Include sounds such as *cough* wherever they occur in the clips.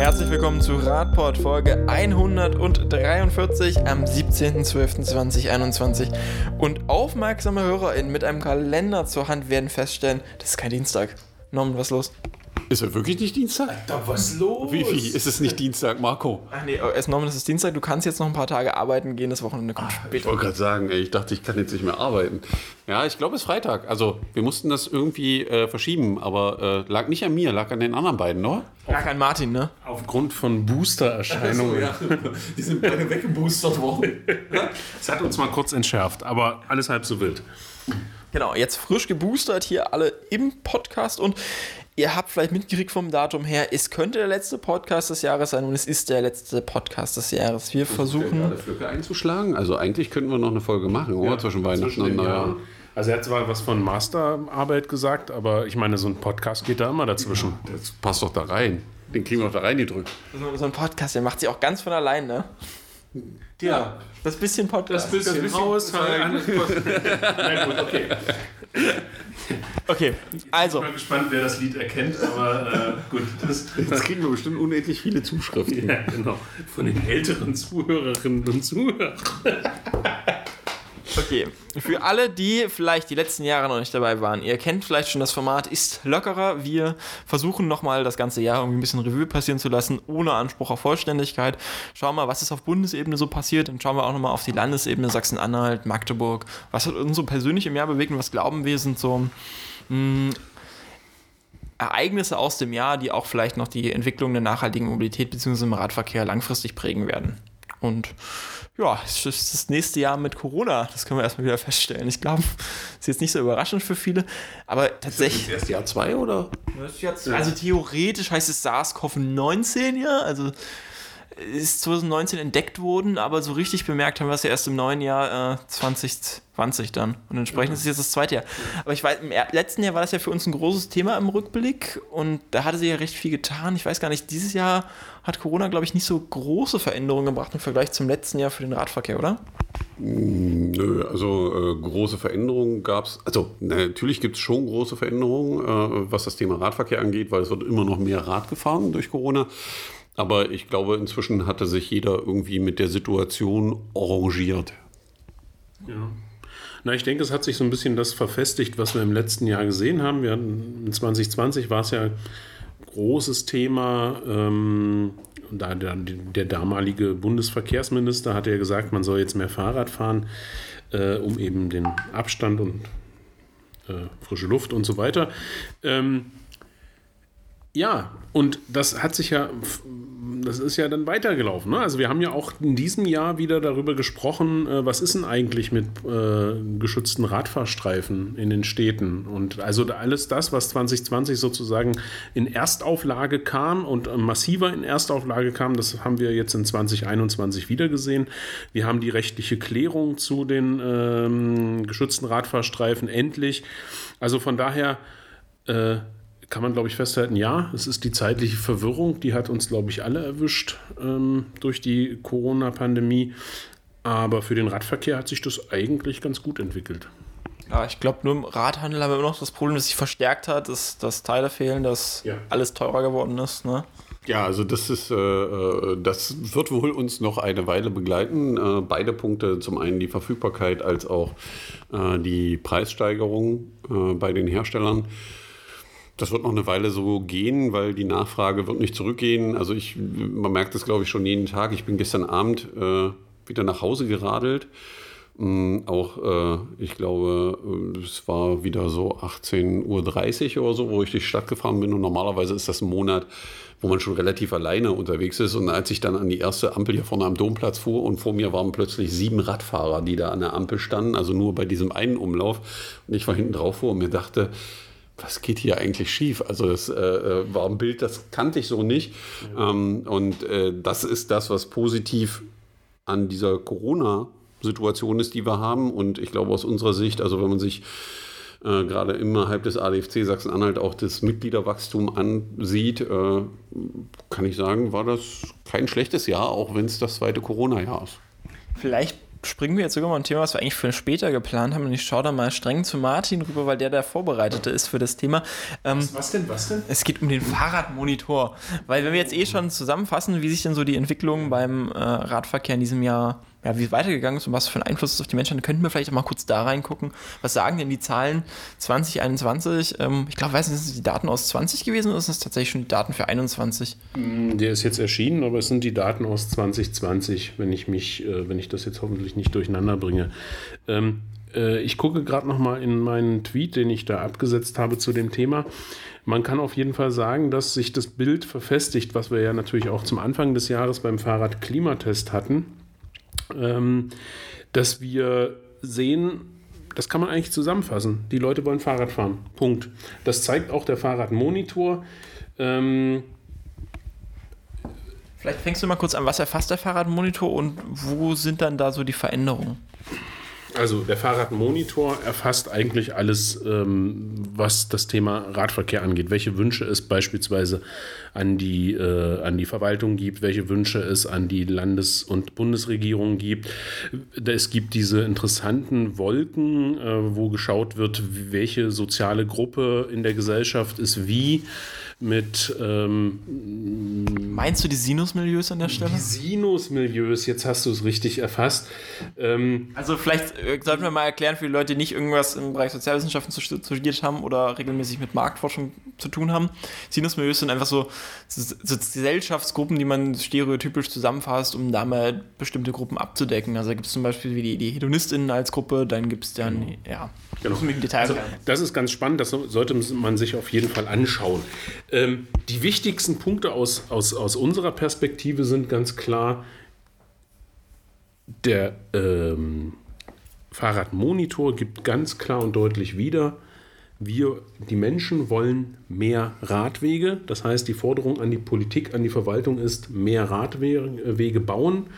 Herzlich willkommen zu Radport Folge 143 am 17.12.2021. Und aufmerksame HörerInnen mit einem Kalender zur Hand werden feststellen, das ist kein Dienstag. Norman, was ist los? Ist er wirklich nicht Dienstag? Da was los? Wie, wie? Ist es nicht Dienstag, Marco? Ach nee, es Norman, es ist Dienstag. Du kannst jetzt noch ein paar Tage arbeiten gehen. Das Wochenende kommt Ich später. wollte gerade sagen, ey, ich dachte, ich kann jetzt nicht mehr arbeiten. Ja, ich glaube, es ist Freitag. Also, wir mussten das irgendwie äh, verschieben, aber äh, lag nicht an mir, lag an den anderen beiden, oder? Ja, kein Martin, ne? Aufgrund von Booster-Erscheinungen. *laughs* Die sind beide weggeboostert worden. Das hat uns mal kurz entschärft, aber alles halb so wild. Genau, jetzt frisch geboostert hier alle im Podcast und ihr habt vielleicht mitgekriegt vom Datum her, es könnte der letzte Podcast des Jahres sein und es ist der letzte Podcast des Jahres. Wir versuchen. gerade Flöcke einzuschlagen. Also, eigentlich könnten wir noch eine Folge machen, oder? zwischen Weihnachten und Neujahr. Also er hat zwar was von Masterarbeit gesagt, aber ich meine, so ein Podcast geht da immer dazwischen. Das passt doch da rein. Den kriegen wir doch da reingedrückt. So ein Podcast, der macht sich auch ganz von allein, ne? Ja, Das bisschen Podcast. das bisschen Haushalt. alles- Na gut, okay. *laughs* Okay, also, Ich bin mal gespannt, wer das Lied erkennt, aber äh, gut. Das, Jetzt kriegen wir bestimmt unendlich viele Zuschriften. ja, genau. Von den älteren Zuhörerinnen und Zuhörern. Okay. Für alle, die vielleicht die letzten Jahre noch nicht dabei waren, ihr kennt vielleicht schon das Format ist lockerer. Wir versuchen nochmal das ganze Jahr irgendwie ein bisschen Revue passieren zu lassen, ohne Anspruch auf Vollständigkeit. Schauen wir mal, was ist auf Bundesebene so passiert. Dann schauen wir auch nochmal auf die Landesebene Sachsen-Anhalt, Magdeburg. Was hat uns so persönlich im Jahr bewegt und was glauben wir sind so mh, Ereignisse aus dem Jahr, die auch vielleicht noch die Entwicklung der nachhaltigen Mobilität bzw. im Radverkehr langfristig prägen werden. Und ja, es ist das nächste Jahr mit Corona, das können wir erstmal wieder feststellen. Ich glaube, *laughs* ist jetzt nicht so überraschend für viele, aber tatsächlich. Erst Jahr zwei, oder? Also theoretisch heißt es SARS-CoV-19 ja, also ist 2019 entdeckt worden, aber so richtig bemerkt haben wir es ja erst im neuen Jahr äh, 2020 dann. Und entsprechend ist es jetzt das zweite Jahr. Aber ich weiß, im letzten Jahr war das ja für uns ein großes Thema im Rückblick und da hatte sich ja recht viel getan. Ich weiß gar nicht, dieses Jahr hat Corona, glaube ich, nicht so große Veränderungen gebracht im Vergleich zum letzten Jahr für den Radverkehr, oder? Nö, also äh, große Veränderungen gab es. Also natürlich gibt es schon große Veränderungen, äh, was das Thema Radverkehr angeht, weil es wird immer noch mehr Rad gefahren durch Corona. Aber ich glaube, inzwischen hatte sich jeder irgendwie mit der Situation arrangiert. Ja. Na, ich denke, es hat sich so ein bisschen das verfestigt, was wir im letzten Jahr gesehen haben. Wir hatten, in 2020 war es ja großes Thema. Ähm, da der, der damalige Bundesverkehrsminister hatte ja gesagt, man soll jetzt mehr Fahrrad fahren, äh, um eben den Abstand und äh, frische Luft und so weiter. Ähm, ja, und das hat sich ja, das ist ja dann weitergelaufen. Ne? Also wir haben ja auch in diesem Jahr wieder darüber gesprochen, äh, was ist denn eigentlich mit äh, geschützten Radfahrstreifen in den Städten? Und also alles das, was 2020 sozusagen in Erstauflage kam und äh, massiver in Erstauflage kam, das haben wir jetzt in 2021 wieder gesehen. Wir haben die rechtliche Klärung zu den ähm, geschützten Radfahrstreifen endlich. Also von daher äh, kann man, glaube ich, festhalten, ja, es ist die zeitliche Verwirrung, die hat uns, glaube ich, alle erwischt ähm, durch die Corona-Pandemie. Aber für den Radverkehr hat sich das eigentlich ganz gut entwickelt. Ja, ich glaube, nur im Radhandel haben wir immer noch das Problem, dass sich verstärkt hat, dass, dass Teile fehlen, dass Ja. alles teurer geworden ist. Ne? Ja, also das ist, äh, äh, das wird wohl uns noch eine Weile begleiten. Äh, beide Punkte, zum einen die Verfügbarkeit als auch äh, die Preissteigerung äh, bei den Herstellern. Das wird noch eine Weile so gehen, weil die Nachfrage wird nicht zurückgehen. Also ich, man merkt das, glaube ich, schon jeden Tag. Ich bin gestern Abend äh, wieder nach Hause geradelt. Mm, Auch, äh, ich glaube, äh, es war wieder so 18.30 Uhr oder so, wo ich durch die Stadt gefahren bin. Und normalerweise ist das ein Monat, wo man schon relativ alleine unterwegs ist. Und als ich dann an die erste Ampel hier vorne am Domplatz fuhr und vor mir waren plötzlich sieben Radfahrer, die da an der Ampel standen, also nur bei diesem einen Umlauf. Und ich war hinten drauf vor und mir dachte, was geht hier eigentlich schief? Also das äh, äh, war ein Bild, das kannte ich so nicht. Ähm, und äh, das ist das, was positiv an dieser Corona-Situation ist, die wir haben. Und ich glaube aus unserer Sicht, also wenn man sich äh, gerade innerhalb des ADFC Sachsen-Anhalt auch das Mitgliederwachstum ansieht, äh, kann ich sagen, war das kein schlechtes Jahr, auch wenn es das zweite Corona-Jahr ist. Vielleicht springen wir jetzt sogar mal ein Thema, was wir eigentlich für später geplant haben. Und ich schaue da mal streng zu Martin rüber, weil der der Vorbereitete ist für das Thema. Ähm, was, was, denn, was denn? Es geht um den Fahrradmonitor. Weil wenn wir jetzt eh schon zusammenfassen, wie sich denn so die Entwicklung beim äh, Radverkehr in diesem Jahr ja, wie es weitergegangen ist und was für einen Einfluss es auf die Menschen hat, könnten wir vielleicht auch mal kurz da reingucken. Was sagen denn die Zahlen 2021? Ähm, ich glaube, weiß nicht, sind die Daten aus 20 gewesen oder sind es tatsächlich schon die Daten für 21? Mm, der ist jetzt erschienen, aber es sind die Daten aus 2020, wenn ich mich, äh, wenn ich das jetzt hoffentlich nicht durcheinander bringe. Ähm, äh, ich gucke gerade noch mal in meinen Tweet, den ich da abgesetzt habe zu dem Thema. Man kann auf jeden Fall sagen, dass sich das Bild verfestigt, was wir ja natürlich auch zum Anfang des Jahres beim Fahrrad-Klimatest hatten ähm, dass wir sehen, das kann man eigentlich zusammenfassen. Die Leute wollen Fahrrad fahren. Punkt. Das zeigt auch der Fahrradmonitor. Ähm, Vielleicht fängst du mal kurz an, was erfasst der Fahrradmonitor und wo sind dann da so die Veränderungen? Also der Fahrradmonitor erfasst eigentlich alles, ähm, was das Thema Radverkehr angeht. Welche Wünsche es beispielsweise an die, äh, an die Verwaltung gibt, welche Wünsche es an die Landes- und Bundesregierung gibt. Es gibt diese interessanten Wolken, äh, wo geschaut wird, welche soziale Gruppe in der Gesellschaft ist wie mit. Ähm, Meinst du die Sinusmilieus an der Stelle? Die Sinusmilieus, jetzt hast du es richtig erfasst. Ähm, also, vielleicht äh, sollten wir mal erklären für die Leute, die nicht irgendwas im Bereich Sozialwissenschaften studiert haben oder regelmäßig mit Marktforschung zu tun haben. Sinusmilieus sind einfach so, so, so Gesellschaftsgruppen, die man stereotypisch zusammenfasst, um damit bestimmte Gruppen abzudecken. Also, da gibt es zum Beispiel wie die, die HedonistInnen als Gruppe, dann gibt es dann, genau. ja. Genau. Also, das ist ganz spannend, das sollte man sich auf jeden Fall anschauen. Ähm, die wichtigsten Punkte aus, aus, aus unserer Perspektive sind ganz klar, der ähm, Fahrradmonitor gibt ganz klar und deutlich wieder, wir, die Menschen wollen mehr Radwege. Das heißt, die Forderung an die Politik, an die Verwaltung ist, mehr Radwege bauen.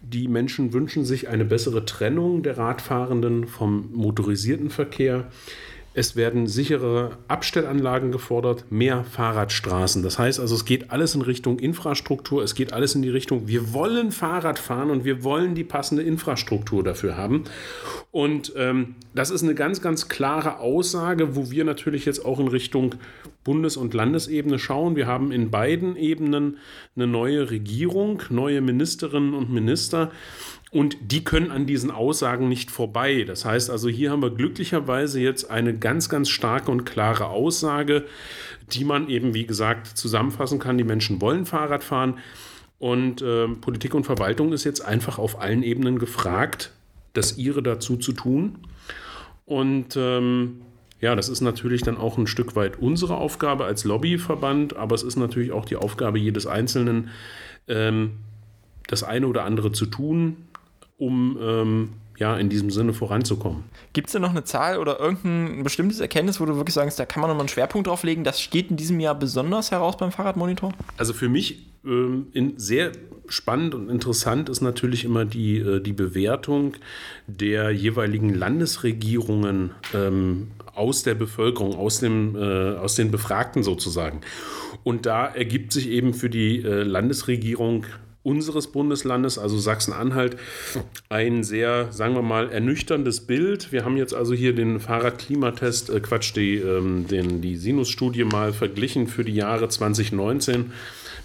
Die Menschen wünschen sich eine bessere Trennung der Radfahrenden vom motorisierten Verkehr. Es werden sichere Abstellanlagen gefordert, mehr Fahrradstraßen. Das heißt also, es geht alles in Richtung Infrastruktur, es geht alles in die Richtung, wir wollen Fahrrad fahren und wir wollen die passende Infrastruktur dafür haben. Und ähm, das ist eine ganz, ganz klare Aussage, wo wir natürlich jetzt auch in Richtung Bundes- und Landesebene schauen. Wir haben in beiden Ebenen eine neue Regierung, neue Ministerinnen und Minister. Und die können an diesen Aussagen nicht vorbei. Das heißt also, hier haben wir glücklicherweise jetzt eine ganz, ganz starke und klare Aussage, die man eben, wie gesagt, zusammenfassen kann. Die Menschen wollen Fahrrad fahren. Und äh, Politik und Verwaltung ist jetzt einfach auf allen Ebenen gefragt, das ihre dazu zu tun. Und ähm, ja, das ist natürlich dann auch ein Stück weit unsere Aufgabe als Lobbyverband, aber es ist natürlich auch die Aufgabe jedes Einzelnen, ähm, das eine oder andere zu tun, um ähm, ja, in diesem Sinne voranzukommen. Gibt es denn noch eine Zahl oder irgendein bestimmtes Erkenntnis, wo du wirklich sagst, da kann man nochmal einen Schwerpunkt drauf legen? Das steht in diesem Jahr besonders heraus beim Fahrradmonitor? Also für mich ähm, in sehr spannend und interessant ist natürlich immer die, äh, die Bewertung der jeweiligen Landesregierungen ähm, aus der Bevölkerung, aus, dem, äh, aus den Befragten sozusagen. Und da ergibt sich eben für die äh, Landesregierung unseres Bundeslandes, also Sachsen-Anhalt, ein sehr, sagen wir mal, ernüchterndes Bild. Wir haben jetzt also hier den Fahrradklimatest, äh Quatsch, die, ähm, den, die Sinus-Studie mal verglichen für die Jahre 2019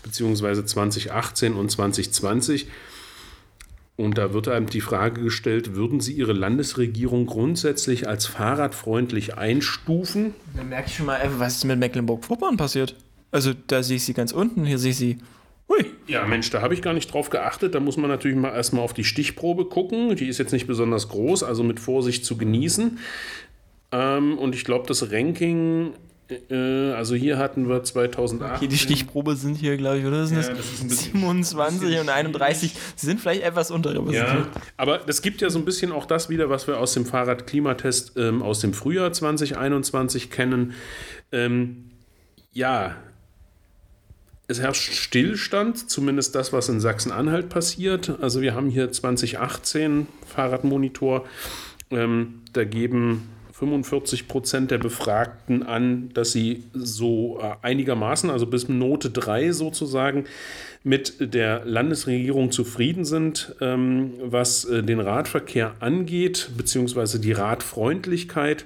bzw. 2018 und 2020. Und da wird einem die Frage gestellt, würden Sie Ihre Landesregierung grundsätzlich als fahrradfreundlich einstufen? Da merke ich schon mal, was ist mit Mecklenburg-Vorpommern passiert? Also da sehe ich sie ganz unten, hier sehe ich sie Hui. Ja, Mensch, da habe ich gar nicht drauf geachtet. Da muss man natürlich mal erstmal auf die Stichprobe gucken. Die ist jetzt nicht besonders groß, also mit Vorsicht zu genießen. Ähm, und ich glaube, das Ranking äh, also hier hatten wir 2008. Okay, die Stichprobe sind hier, glaube ich, oder? Sind ja, das, das 27 und 31. Sie sind vielleicht etwas unterrepräsentiert. Ja, aber das gibt ja so ein bisschen auch das wieder, was wir aus dem Fahrradklimatest ähm, aus dem Frühjahr 2021 kennen. Ähm, ja, es herrscht Stillstand, zumindest das, was in Sachsen-Anhalt passiert. Also wir haben hier 2018 Fahrradmonitor. Ähm, da geben 45 Prozent der Befragten an, dass sie so äh, einigermaßen, also bis Note 3 sozusagen, mit der Landesregierung zufrieden sind, ähm, was äh, den Radverkehr angeht, beziehungsweise die Radfreundlichkeit.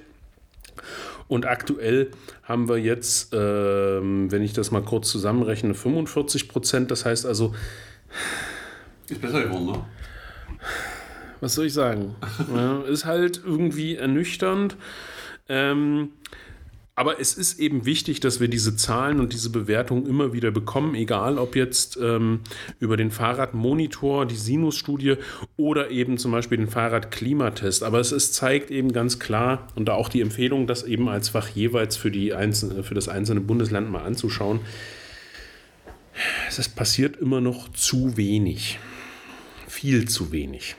Und aktuell haben wir jetzt, ähm, wenn ich das mal kurz zusammenrechne, 45 Prozent. Das heißt also. Ist besser geworden, ne? Was soll ich sagen? *laughs* ja, ist halt irgendwie ernüchternd. Ähm, aber es ist eben wichtig, dass wir diese Zahlen und diese Bewertungen immer wieder bekommen, egal ob jetzt ähm, über den Fahrradmonitor, die Sinus-Studie oder eben zum Beispiel den Fahrradklimatest. Aber es ist, zeigt eben ganz klar und da auch die Empfehlung, das eben als Fach jeweils für, die einzelne, für das einzelne Bundesland mal anzuschauen. Es passiert immer noch zu wenig. Viel zu wenig.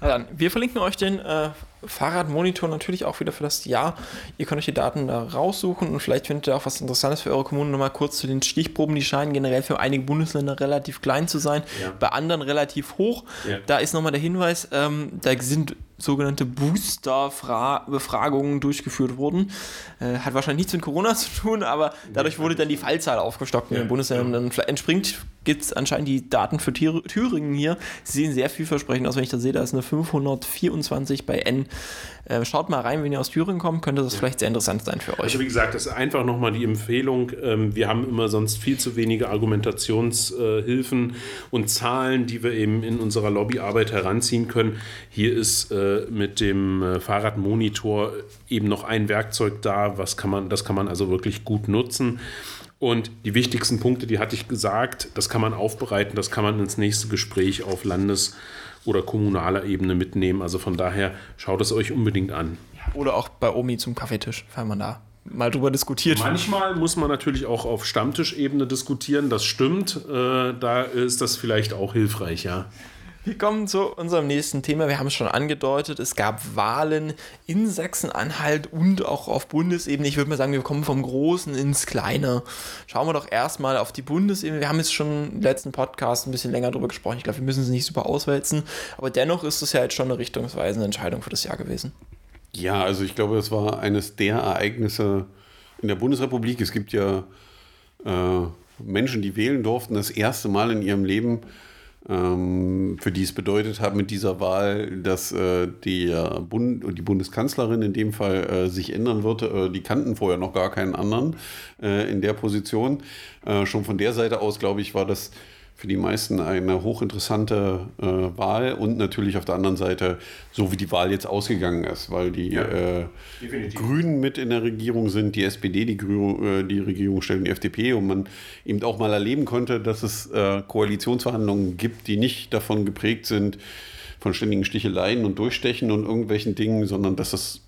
Dann, wir verlinken euch den äh, Fahrradmonitor natürlich auch wieder für das Jahr. Ihr könnt euch die Daten da raussuchen und vielleicht findet ihr auch was Interessantes für eure Kommune. Nochmal kurz zu den Stichproben. Die scheinen generell für einige Bundesländer relativ klein zu sein, Ja. bei anderen relativ hoch. Ja. Da ist nochmal der Hinweis, ähm, da sind sogenannte Booster-Befragungen durchgeführt worden. Äh, hat wahrscheinlich nichts mit Corona zu tun, aber dadurch wurde dann die Fallzahl aufgestockt in den Bundesländern. Und dann entspringt, gibt es anscheinend die Daten für Thür- Thüringen hier. Sie sehen sehr vielversprechend aus, wenn ich das sehe. Da ist eine 524 bei N. Äh, schaut mal rein, wenn ihr aus Thüringen kommt, könnte das vielleicht sehr interessant sein für euch. Also wie gesagt, das ist einfach nochmal die Empfehlung. Ähm, Wir haben immer sonst viel zu wenige Argumentationshilfen und Zahlen, die wir eben in unserer Lobbyarbeit heranziehen können. Hier ist äh, mit dem äh, Fahrradmonitor eben noch ein Werkzeug da, was kann man, das kann man also wirklich gut nutzen. Und die wichtigsten Punkte, die hatte ich gesagt, das kann man aufbereiten, das kann man ins nächste Gespräch auf Landes- oder kommunaler Ebene mitnehmen. Also von daher schaut es euch unbedingt an. Oder auch bei Omi zum Kaffeetisch, wenn man da mal drüber diskutiert. Manchmal muss man natürlich auch auf Stammtischebene diskutieren, das stimmt. Äh, da ist das vielleicht auch hilfreich, ja. Wir kommen zu unserem nächsten Thema. Wir haben es schon angedeutet. Es gab Wahlen in Sachsen-Anhalt und auch auf Bundesebene. Ich würde mal sagen, wir kommen vom Großen ins Kleine. Schauen wir doch erstmal auf die Bundesebene. Wir haben jetzt schon im letzten Podcast ein bisschen länger darüber gesprochen. Ich glaube, wir müssen es nicht super auswälzen. Aber dennoch ist es ja jetzt schon eine richtungsweisende Entscheidung für das Jahr gewesen. Ja, also ich glaube, es war eines der Ereignisse in der Bundesrepublik. Es gibt ja äh, Menschen, die wählen durften, das erste Mal in ihrem Leben, für die es bedeutet hat mit dieser Wahl, dass äh, die, Bund die Bundeskanzlerin in dem Fall äh, sich ändern wird. Äh, die kannten vorher noch gar keinen anderen äh, in der Position. Äh, schon von der Seite aus, glaube ich, war das für die meisten eine hochinteressante äh, Wahl und natürlich auf der anderen Seite, so wie die Wahl jetzt ausgegangen ist, weil die Ja, äh. Grünen mit in der Regierung sind, die SPD die, Grü äh, die Regierung stellen, die FDP und man eben auch mal erleben konnte, dass es äh, Koalitionsverhandlungen gibt, die nicht davon geprägt sind, von ständigen Sticheleien und Durchstechen und irgendwelchen Dingen, sondern dass es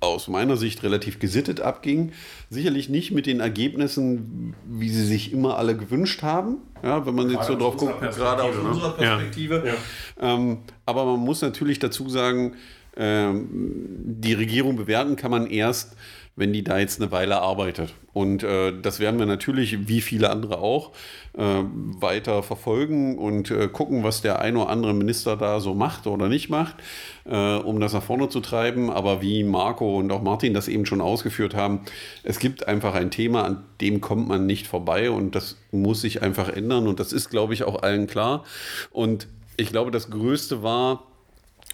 aus meiner Sicht relativ gesittet abging. Sicherlich nicht mit den Ergebnissen, wie sie sich immer alle gewünscht haben. Ja, wenn man jetzt so drauf guckt, gerade aus ne? unserer Perspektive. Ja. Ähm, aber man muss natürlich dazu sagen, ähm, die Regierung bewerten kann man erst, wenn die da jetzt eine Weile arbeitet. Und äh, das werden wir natürlich, wie viele andere auch, äh, weiter verfolgen und äh, gucken, was der ein oder andere Minister da so macht oder nicht macht, äh, um das nach vorne zu treiben. Aber wie Marco und auch Martin das eben schon ausgeführt haben, es gibt einfach ein Thema, an dem kommt man nicht vorbei und das muss sich einfach ändern. Und das ist, glaube ich, auch allen klar. Und ich glaube, das Größte war,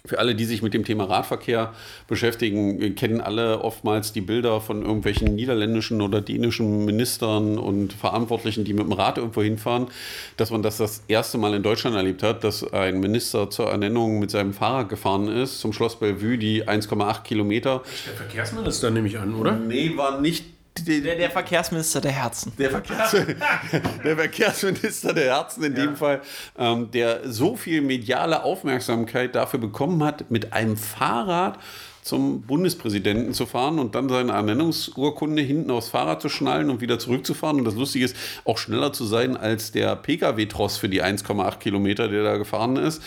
für alle, die sich mit dem Thema Radverkehr beschäftigen, kennen alle oftmals die Bilder von irgendwelchen niederländischen oder dänischen Ministern und Verantwortlichen, die mit dem Rad irgendwo hinfahren, dass man das das erste Mal in Deutschland erlebt hat, dass ein Minister zur Ernennung mit seinem Fahrrad gefahren ist zum Schloss Bellevue, die 1,8 Kilometer. Der Verkehrsminister nehme ich an, oder? Nee, war nicht Der, der Verkehrsminister der Herzen. der, Verkehrs *laughs* der Verkehrsminister der Herzen in dem Fall, ähm, der so viel mediale Aufmerksamkeit dafür bekommen hat, mit einem Fahrrad zum Bundespräsidenten zu fahren und dann seine Ernennungsurkunde hinten aufs Fahrrad zu schnallen und wieder zurückzufahren. Und das Lustige ist, auch schneller zu sein als der Pkw-Tross für die 1,8 Kilometer, der da gefahren ist.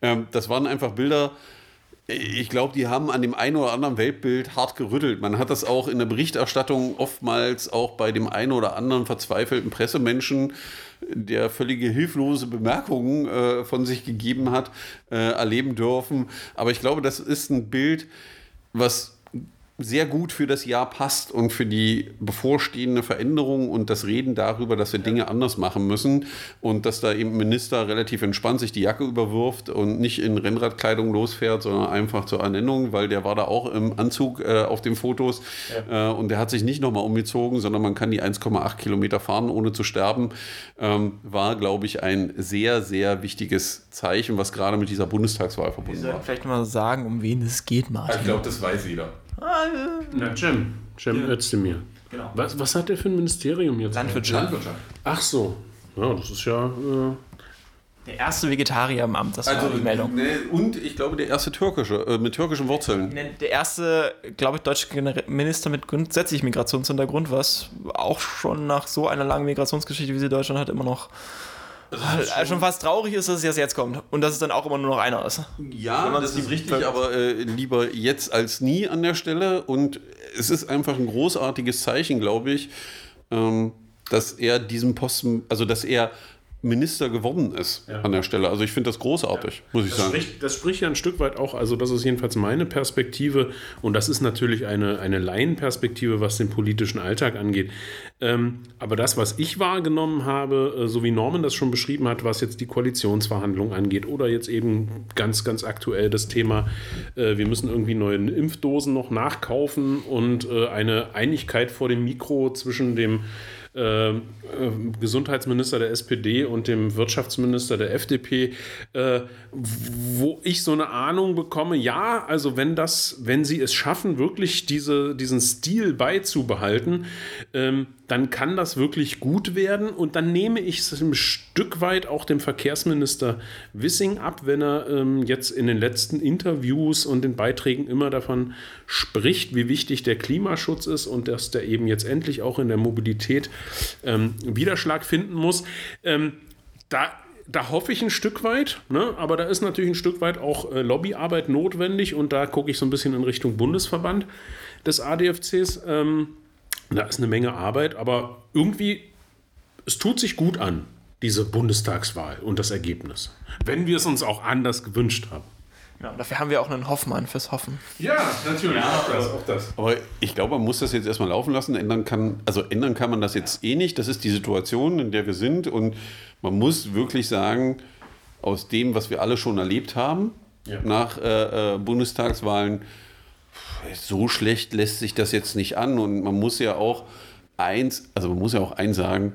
Ähm, das waren einfach Bilder, ich glaube, die haben an dem einen oder anderen Weltbild hart gerüttelt. Man hat das auch in der Berichterstattung oftmals auch bei dem einen oder anderen verzweifelten Pressemenschen, der völlige hilflose Bemerkungen äh, von sich gegeben hat, äh, erleben dürfen. Aber ich glaube, das ist ein Bild, was sehr gut für das Jahr passt und für die bevorstehende Veränderung und das Reden darüber, dass wir Dinge anders machen müssen und dass da eben ein Minister relativ entspannt sich die Jacke überwirft und nicht in Rennradkleidung losfährt, sondern einfach zur Ernennung, weil der war da auch im Anzug äh, auf den Fotos ja. äh, und der hat sich nicht nochmal umgezogen, sondern man kann die 1,8 Kilometer fahren, ohne zu sterben, ähm, war, glaube ich, ein sehr, sehr wichtiges Zeichen, was gerade mit dieser Bundestagswahl verbunden war. Vielleicht mal sagen, um wen es geht, Martin. Ich glaube, das weiß jeder. Na, Cem. Cem ja. Özdemir. Genau. Was, was hat der für ein Ministerium jetzt? Landwirtschaft. Landwirtschaft. Ach so. Ja, das ist ja. Äh der erste Vegetarier im Amt, das also, war die Meldung. Ne, und ich glaube, der erste türkische, äh, mit türkischen Wurzeln. Ne, der erste, glaube ich, deutsche Minister mit grundsätzlich Migrationshintergrund, was auch schon nach so einer langen Migrationsgeschichte, wie sie Deutschland hat, immer noch schon, schon, fast traurig ist, dass es jetzt kommt und dass es dann auch immer nur noch einer ist. Ja, das ist richtig, aber äh, lieber jetzt als nie an der Stelle. Und es ist einfach ein großartiges Zeichen, glaube ich, ähm, dass er diesen Posten, also dass er Minister geworden ist ja. an der Stelle. Also ich finde das großartig, ja. muss ich das sagen. Spricht, das spricht ja ein Stück weit auch, also das ist jedenfalls meine Perspektive und das ist natürlich eine, eine Laienperspektive, was den politischen Alltag angeht. Ähm, aber das, was ich wahrgenommen habe, äh, so wie Norman das schon beschrieben hat, was jetzt die Koalitionsverhandlungen angeht oder jetzt eben ganz, ganz aktuell das Thema, äh, wir müssen irgendwie neue Impfdosen noch nachkaufen und äh, eine Einigkeit vor dem Mikro zwischen dem äh, äh, Gesundheitsminister der SPD und dem Wirtschaftsminister der FDP, äh, wo ich so eine Ahnung bekomme, ja, also wenn das, wenn sie es schaffen, wirklich diese, diesen Stil beizubehalten, ähm, dann kann das wirklich gut werden und dann nehme ich es ein Stück weit auch dem Verkehrsminister Wissing ab, wenn er ähm, jetzt in den letzten Interviews und den Beiträgen immer davon spricht, wie wichtig der Klimaschutz ist und dass der eben jetzt endlich auch in der Mobilität ähm, Widerschlag finden muss. Ähm, da da hoffe ich ein Stück weit, ne? aber da ist natürlich ein Stück weit auch äh, Lobbyarbeit notwendig und da gucke ich so ein bisschen in Richtung Bundesverband des ADFCs. Ähm, da ist eine Menge Arbeit, aber irgendwie, es tut sich gut an, diese Bundestagswahl und das Ergebnis. Wenn wir es uns auch anders gewünscht haben. Ja, dafür haben wir auch einen Hoffmann fürs Hoffen. Ja, natürlich. Ja, auch, das, auch das. Aber ich glaube, man muss das jetzt erstmal laufen lassen. Ändern kann, also ändern kann man das jetzt eh nicht. Das ist die Situation, in der wir sind. Und man muss wirklich sagen, aus dem, was wir alle schon erlebt haben, ja. nach äh, äh, Bundestagswahlen, so schlecht lässt sich das jetzt nicht an. Und man muss ja auch eins, also man muss ja auch eins sagen,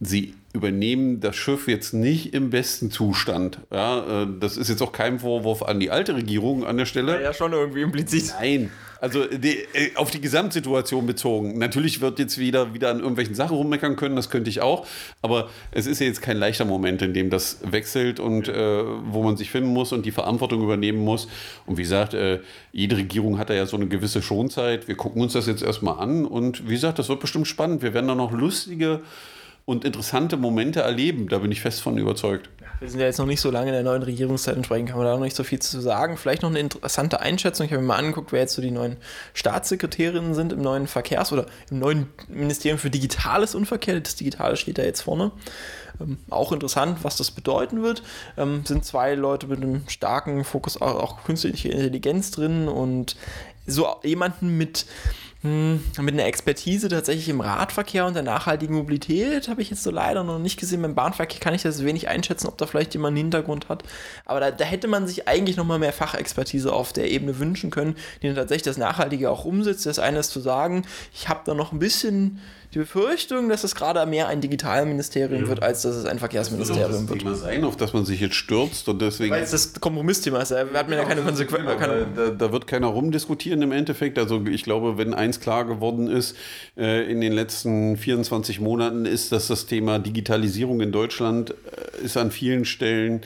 sie übernehmen das Schiff jetzt nicht im besten Zustand. Ja, äh, das ist jetzt auch kein Vorwurf an die alte Regierung an der Stelle. Ja, ja schon irgendwie implizit. Nein, also die, äh, auf die Gesamtsituation bezogen. Natürlich wird jetzt wieder, wieder an irgendwelchen Sachen rummeckern können, das könnte ich auch. Aber es ist ja jetzt kein leichter Moment, in dem das wechselt und äh, wo man sich finden muss und die Verantwortung übernehmen muss. Und wie gesagt, äh, jede Regierung hat da ja so eine gewisse Schonzeit. Wir gucken uns das jetzt erstmal an und wie gesagt, das wird bestimmt spannend. Wir werden da noch lustige und interessante Momente erleben. Da bin ich fest von überzeugt. Wir sind ja jetzt noch nicht so lange in der neuen Regierungszeit, entsprechend kann man da noch nicht so viel zu sagen. Vielleicht noch eine interessante Einschätzung. Ich habe mir mal angeguckt, wer jetzt so die neuen Staatssekretärinnen sind im neuen Verkehrs- oder im neuen Ministerium für Digitales und Verkehr. Das Digitale steht da jetzt vorne. Ähm, auch interessant, was das bedeuten wird. Ähm, sind zwei Leute mit einem starken Fokus auch, auch künstliche Intelligenz drin und so jemanden mit mit einer Expertise tatsächlich im Radverkehr und der nachhaltigen Mobilität habe ich jetzt so leider noch nicht gesehen. Beim Bahnverkehr kann ich das wenig einschätzen, ob da vielleicht jemand einen Hintergrund hat. Aber da, da hätte man sich eigentlich noch mal mehr Fachexpertise auf der Ebene wünschen können, die dann tatsächlich das Nachhaltige auch umsetzt. Das eine ist zu sagen, ich habe da noch ein bisschen die Befürchtung, dass es gerade mehr ein Digitalministerium ja. wird, als dass es ein Verkehrsministerium das wird. Das Thema sein, auf das man sich jetzt stürzt und deswegen. Weil es das Kompromissthema ist, da hat man ja keine Konsequenzen. Da, da, wird keiner rumdiskutieren im Endeffekt. Also ich glaube, wenn eins klar geworden ist äh, in den letzten 24 Monaten, ist, dass das Thema Digitalisierung in Deutschland äh, ist an vielen Stellen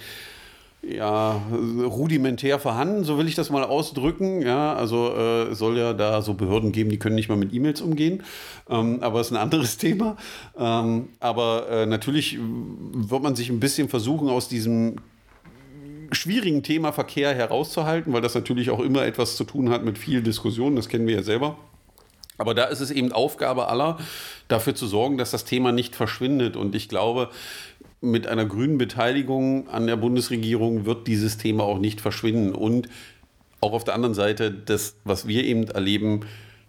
ja, rudimentär vorhanden, so will ich das mal ausdrücken. Ja, also äh, soll ja da so Behörden geben, die können nicht mal mit E-Mails umgehen. Ähm, aber es ist ein anderes *laughs* Thema. Ähm, aber äh, natürlich wird man sich ein bisschen versuchen, aus diesem schwierigen Thema Verkehr herauszuhalten, weil das natürlich auch immer etwas zu tun hat mit viel Diskussion, das kennen wir ja selber. Aber da ist es eben Aufgabe aller, dafür zu sorgen, dass das Thema nicht verschwindet. Und ich glaube, mit einer grünen Beteiligung an der Bundesregierung wird dieses Thema auch nicht verschwinden. Und auch auf der anderen Seite, das, was wir eben erleben,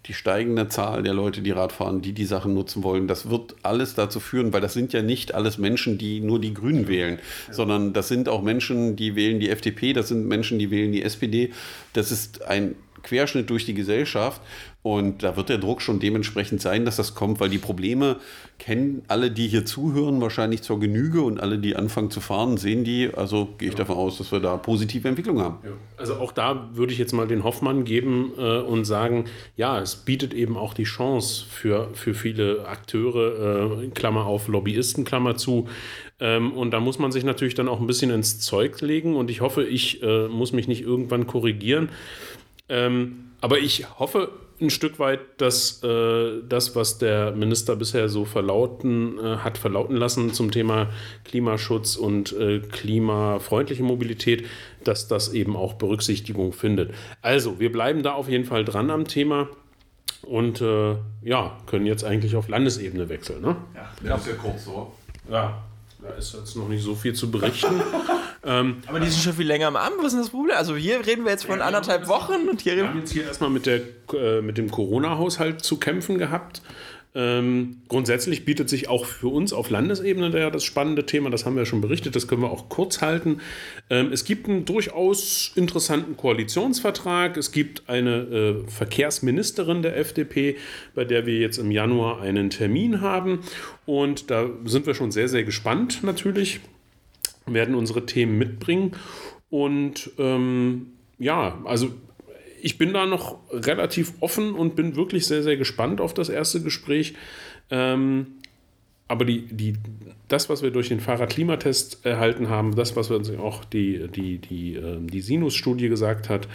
die steigende Zahl der Leute, die Rad fahren, die die Sachen nutzen wollen, das wird alles dazu führen, weil das sind ja nicht alles Menschen, die nur die Grünen wählen, ja. sondern das sind auch Menschen, die wählen die FDP, das sind Menschen, die wählen die SPD. Das ist ein Querschnitt durch die Gesellschaft. Und da wird der Druck schon dementsprechend sein, dass das kommt, weil die Probleme kennen alle, die hier zuhören, wahrscheinlich zur Genüge und alle, die anfangen zu fahren, sehen die. Also gehe ich ja. davon aus, dass wir da positive Entwicklung haben. Ja. Also auch da würde ich jetzt mal den Hoffmann geben äh, und sagen, ja, es bietet eben auch die Chance für, für viele Akteure, äh, Klammer auf Lobbyisten, Klammer zu, ähm, und da muss man sich natürlich dann auch ein bisschen ins Zeug legen. Und ich hoffe, ich äh, muss mich nicht irgendwann korrigieren. Ähm, aber ich hoffe ein Stück weit, dass äh, das, was der Minister bisher so verlauten äh, hat, verlauten lassen zum Thema Klimaschutz und äh, klimafreundliche Mobilität, dass das eben auch Berücksichtigung findet. Also, wir bleiben da auf jeden Fall dran am Thema und äh, ja, können jetzt eigentlich auf Landesebene wechseln. Ne? Ja, das ist ja kurz so. Ja, da ist jetzt noch nicht so viel zu berichten. *laughs* ähm, aber die sind schon viel länger am Amt. Was ist das Problem? Also hier reden wir jetzt von ja, anderthalb Wochen und hier wir haben jetzt hier erstmal mit, der, äh, mit dem Corona-Haushalt zu kämpfen gehabt. Ähm, grundsätzlich bietet sich auch für uns auf Landesebene ja das spannende Thema, das haben wir schon berichtet, das können wir auch kurz halten. Ähm, es gibt einen durchaus interessanten Koalitionsvertrag. Es gibt eine äh, Verkehrsministerin der FDP, bei der wir jetzt im Januar einen Termin haben. Und da sind wir schon sehr, sehr gespannt natürlich, werden unsere Themen mitbringen. Und ähm, ja, also ich bin da noch relativ offen und bin wirklich sehr, sehr gespannt auf das erste Gespräch. Ähm, aber die, die, das, was wir durch den Fahrradklimatest erhalten haben, das, was uns auch die, die, die, äh, die Sinus-Studie gesagt hat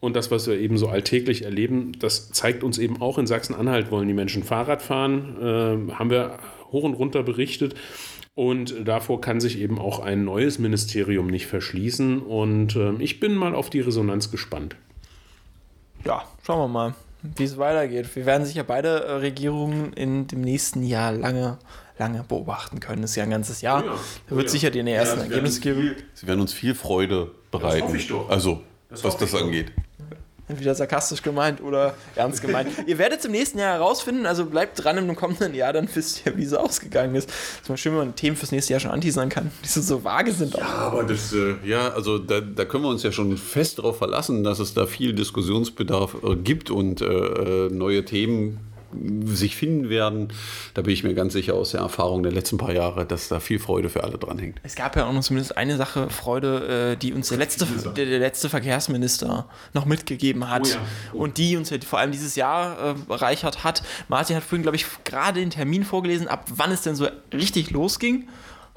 und das, was wir eben so alltäglich erleben, das zeigt uns eben auch in Sachsen-Anhalt wollen die Menschen Fahrrad fahren, äh, haben wir hoch und runter berichtet. Und davor kann sich eben auch ein neues Ministerium nicht verschließen. Und äh, ich bin mal auf die Resonanz gespannt ja, schauen wir mal, wie es weitergeht. Wir werden sicher beide äh, Regierungen in dem nächsten Jahr lange, lange beobachten können. Das ist ja ein ganzes Jahr. Oh ja. Da wird oh ja. sicher die ersten ja, Ergebnisse geben. Sie werden uns viel Freude bereiten. Das hoffe ich doch. Also, das was das angeht entweder sarkastisch gemeint oder ernst gemeint. *laughs* ihr werdet es im nächsten Jahr herausfinden, also bleibt dran im kommenden Jahr, dann wisst ihr, wie es ausgegangen ist. Es ist mal schön, wenn man Themen fürs nächste Jahr schon anteasern kann, *laughs* die so vage sind. Ja, auch. aber das, äh, ja, also da, da, können wir uns ja schon fest darauf verlassen, dass es da viel Diskussionsbedarf äh, gibt und äh, äh neue Themen sich finden werden. Da bin ich mir ganz sicher aus der Erfahrung der letzten paar Jahre, dass da viel Freude für alle dran hängt. Es gab ja auch noch zumindest eine Sache, Freude, äh, die uns der letzte, der, der letzte Verkehrsminister noch mitgegeben hat oh ja. oh. und die uns vor allem dieses Jahr äh, bereichert hat. Martin hat vorhin, glaube ich, gerade den Termin vorgelesen, ab wann es denn so richtig losging.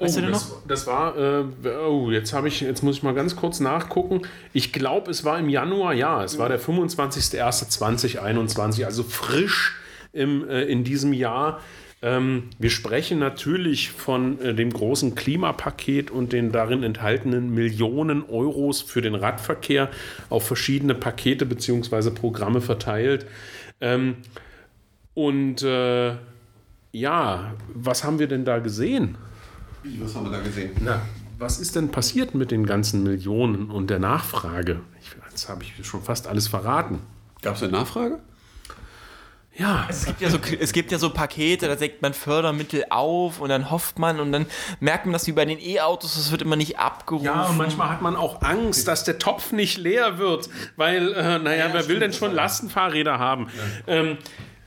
Weißt oh, du denn das, noch? Das war, äh, oh, jetzt habe ich, jetzt muss ich mal ganz kurz nachgucken. Ich glaube, es war im Januar, ja, es war der 25.01.2021, also frisch im, äh, in diesem Jahr. Ähm, wir sprechen natürlich von äh, dem großen Klimapaket und den darin enthaltenen Millionen Euros für den Radverkehr auf verschiedene Pakete bzw. Programme verteilt. Ähm, und äh, ja, was haben wir denn da gesehen? Was haben wir da gesehen? Na, was ist denn passiert mit den ganzen Millionen und der Nachfrage? Ich, jetzt habe ich schon fast alles verraten. Gab es eine Nachfrage? Ja. Es gibt ja, so, es gibt ja so Pakete, da deckt man Fördermittel auf und dann hofft man und dann merkt man, dass wie bei den E-Autos, das wird immer nicht abgerufen. Ja, und manchmal hat man auch Angst, dass der Topf nicht leer wird, weil, äh, naja, ja, wer will denn schon Lastenfahrräder haben? Ja. Ähm,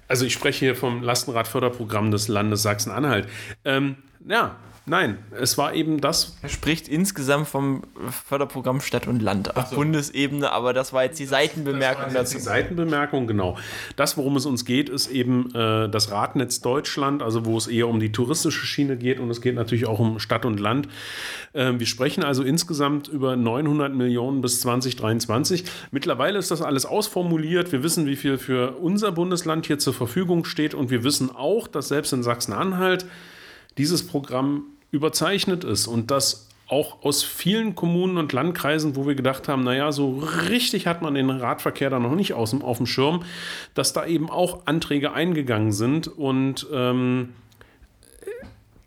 also ich spreche hier vom Lastenradförderprogramm des Landes Sachsen-Anhalt. Ähm, ja, Nein, es war eben das. Er spricht insgesamt vom Förderprogramm Stadt und Land auf so. Bundesebene, aber das war jetzt die Seitenbemerkung das dazu. Die Seitenbemerkung, genau. Das, worum es uns geht, ist eben äh, das Radnetz Deutschland, also wo es eher um die touristische Schiene geht und es geht natürlich auch um Stadt und Land. Äh, wir sprechen also insgesamt über 900 Millionen bis 2023. Mittlerweile ist das alles ausformuliert. Wir wissen, wie viel für unser Bundesland hier zur Verfügung steht und wir wissen auch, dass selbst in Sachsen-Anhalt dieses Programm überzeichnet ist und dass auch aus vielen Kommunen und Landkreisen, wo wir gedacht haben, naja, so richtig hat man den Radverkehr da noch nicht aus, auf dem Schirm, dass da eben auch Anträge eingegangen sind und ähm,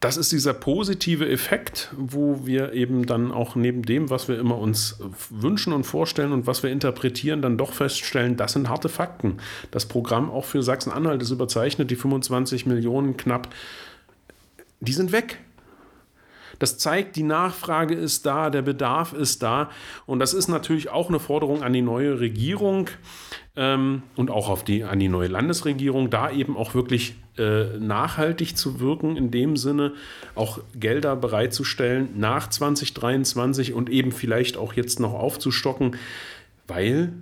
das ist dieser positive Effekt, wo wir eben dann auch neben dem, was wir immer uns wünschen und vorstellen und was wir interpretieren, dann doch feststellen, das sind harte Fakten. Das Programm auch für Sachsen-Anhalt ist überzeichnet, die 25 Millionen knapp, die sind weg. Das zeigt, die Nachfrage ist da, der Bedarf ist da. Und das ist natürlich auch eine Forderung an die neue Regierung ähm, und auch auf die, an die neue Landesregierung, da eben auch wirklich äh, nachhaltig zu wirken, in dem Sinne auch Gelder bereitzustellen nach 2023 und eben vielleicht auch jetzt noch aufzustocken, weil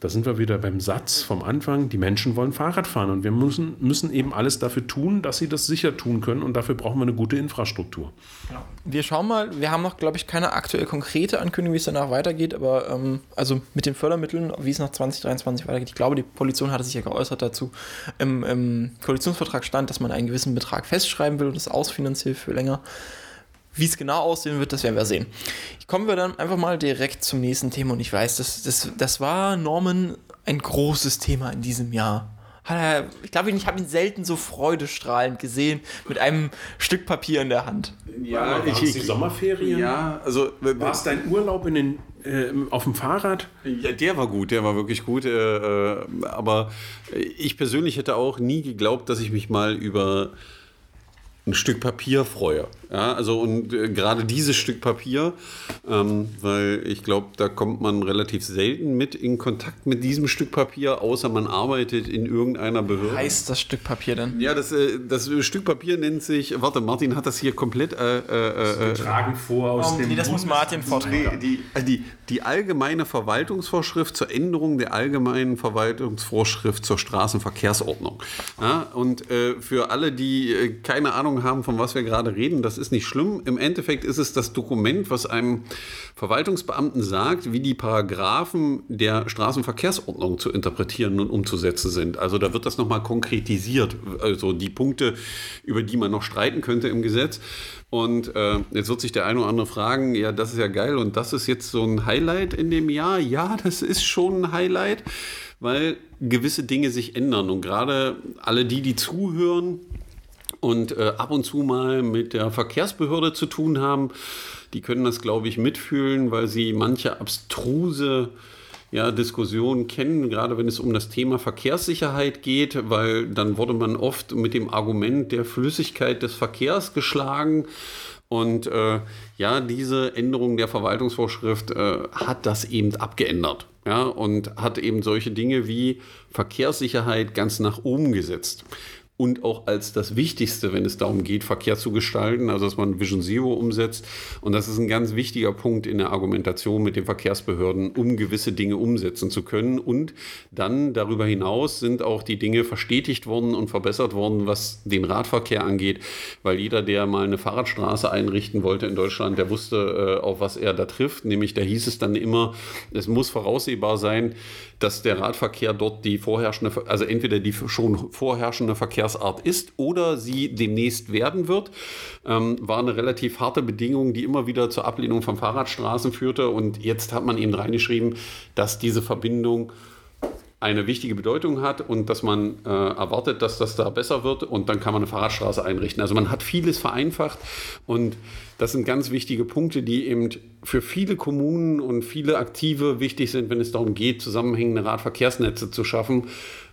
da sind wir wieder beim Satz vom Anfang, die Menschen wollen Fahrrad fahren und wir müssen, müssen eben alles dafür tun, dass sie das sicher tun können und dafür brauchen wir eine gute Infrastruktur. Ja. Wir schauen mal, wir haben noch, glaube ich, keine aktuell konkrete Ankündigung, wie es danach weitergeht, aber ähm, also mit den Fördermitteln, wie es nach 2023 weitergeht, ich glaube, die Koalition hatte sich ja geäußert dazu. Im, Im Koalitionsvertrag stand, dass man einen gewissen Betrag festschreiben will und das ausfinanziert für länger. Wie es genau aussehen wird, das werden wir sehen. Kommen wir dann einfach mal direkt zum nächsten Thema. Und ich weiß, das, das, das war Norman ein großes Thema in diesem Jahr. Ich glaube, ich habe ihn selten so freudestrahlend gesehen mit einem Stück Papier in der Hand. Ja, ich, ich, die Sommerferien. Ja, also war es dein Urlaub in den, äh, auf dem Fahrrad? Ja, der war gut, der war wirklich gut. Äh, äh aber ich persönlich hätte auch nie geglaubt, dass ich mich mal über ein Stück Papier freue. Ja, also und äh, gerade dieses Stück Papier, ähm, weil ich glaube, da kommt man relativ selten mit in Kontakt mit diesem Stück Papier, außer man arbeitet in irgendeiner Behörde. Was heißt das Stück Papier denn? Ja, das, äh, das Stück Papier nennt sich, warte, Martin hat das hier komplett äh, äh, äh getragen vor aus oh, dem. Nee, das muss Martin vortragen. Die, die, die, die allgemeine Verwaltungsvorschrift zur Änderung der allgemeinen Verwaltungsvorschrift zur Straßenverkehrsordnung. Ja, und äh, für alle, die keine Ahnung haben, von was wir gerade reden, das das ist nicht schlimm. Im Endeffekt ist es das Dokument, was einem Verwaltungsbeamten sagt, wie die Paragraphen der Straßenverkehrsordnung zu interpretieren und umzusetzen sind. Also da wird das nochmal konkretisiert, also die Punkte, über die man noch streiten könnte im Gesetz. Und äh, jetzt wird sich der eine oder andere fragen, ja, das ist ja geil und das ist jetzt so ein Highlight in dem Jahr. Ja, das ist schon ein Highlight, weil gewisse Dinge sich ändern. Und gerade alle die, die zuhören, und äh, ab und zu mal mit der Verkehrsbehörde zu tun haben. Die können das, glaube ich, mitfühlen, weil sie manche abstruse ja, Diskussionen kennen, gerade wenn es um das Thema Verkehrssicherheit geht, weil dann wurde man oft mit dem Argument der Flüssigkeit des Verkehrs geschlagen. Und äh, ja, diese Änderung der Verwaltungsvorschrift äh, hat das eben abgeändert. Ja, und hat eben solche Dinge wie Verkehrssicherheit ganz nach oben gesetzt und auch als das Wichtigste, wenn es darum geht, Verkehr zu gestalten, also dass man Vision Zero umsetzt. Und das ist ein ganz wichtiger Punkt in der Argumentation mit den Verkehrsbehörden, um gewisse Dinge umsetzen zu können. Und dann darüber hinaus sind auch die Dinge verstetigt worden und verbessert worden, was den Radverkehr angeht, weil jeder, der mal eine Fahrradstraße einrichten wollte in Deutschland, der wusste, äh, auf was er da trifft. Nämlich da hieß es dann immer, es muss voraussehbar sein, dass der Radverkehr dort die vorherrschende, also entweder die schon vorherrschende Verkehrsart ist oder sie demnächst werden wird. Ähm, war eine relativ harte Bedingung, die immer wieder zur Ablehnung von Fahrradstraßen führte. Und jetzt hat man eben reingeschrieben, dass diese Verbindung eine wichtige Bedeutung hat und dass man äh, erwartet, dass das da besser wird und dann kann man eine Fahrradstraße einrichten. Also man hat vieles vereinfacht und das sind ganz wichtige Punkte, die eben für viele Kommunen und viele Aktive wichtig sind, wenn es darum geht, zusammenhängende Radverkehrsnetze zu schaffen,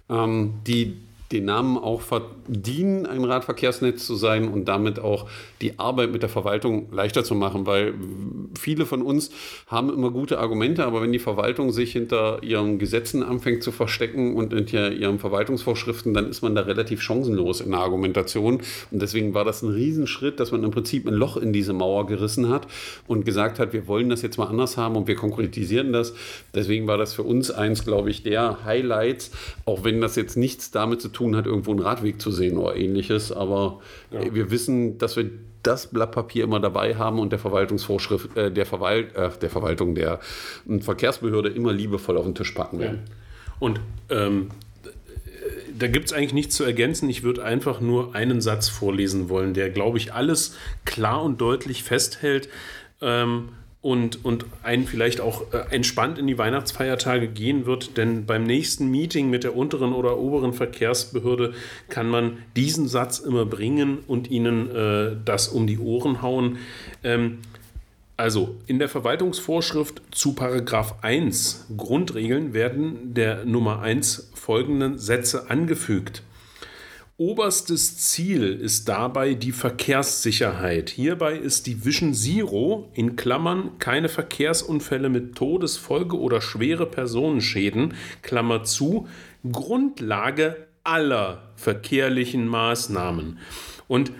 ähm, die den Namen auch verdienen, ein Radverkehrsnetz zu sein und damit auch die Arbeit mit der Verwaltung leichter zu machen, weil viele von uns haben immer gute Argumente, aber wenn die Verwaltung sich hinter ihren Gesetzen anfängt zu verstecken und hinter ihren Verwaltungsvorschriften, dann ist man da relativ chancenlos in der Argumentation. Und deswegen war das ein Riesenschritt, dass man im Prinzip ein Loch in diese Mauer gerissen hat und gesagt hat, wir wollen das jetzt mal anders haben und wir konkretisieren das. Deswegen war das für uns eins, glaube ich, der Highlights, auch wenn das jetzt nichts damit zu tun hat, irgendwo einen Radweg zu sehen oder ähnliches. Aber ja. wir wissen, dass wir das Blatt Papier immer dabei haben und der Verwaltungsvorschrift, äh, der, Verwalt, äh, der Verwaltung der äh, Verkehrsbehörde immer liebevoll auf den Tisch packen werden. Ja. Und ähm, da gibt es eigentlich nichts zu ergänzen. Ich würde einfach nur einen Satz vorlesen wollen, der, glaube ich, alles klar und deutlich festhält. Ähm, und, und einen vielleicht auch äh, entspannt in die Weihnachtsfeiertage gehen wird, denn beim nächsten Meeting mit der unteren oder oberen Verkehrsbehörde kann man diesen Satz immer bringen und ihnen äh, das um die Ohren hauen. Ähm, also in der Verwaltungsvorschrift zu Paragraph 1 Grundregeln werden der Nummer 1 folgenden Sätze angefügt. Oberstes Ziel ist dabei die Verkehrssicherheit. Hierbei ist die Vision Zero in Klammern keine Verkehrsunfälle mit Todesfolge oder schwere Personenschäden, Klammer zu, Grundlage aller verkehrlichen Maßnahmen. Und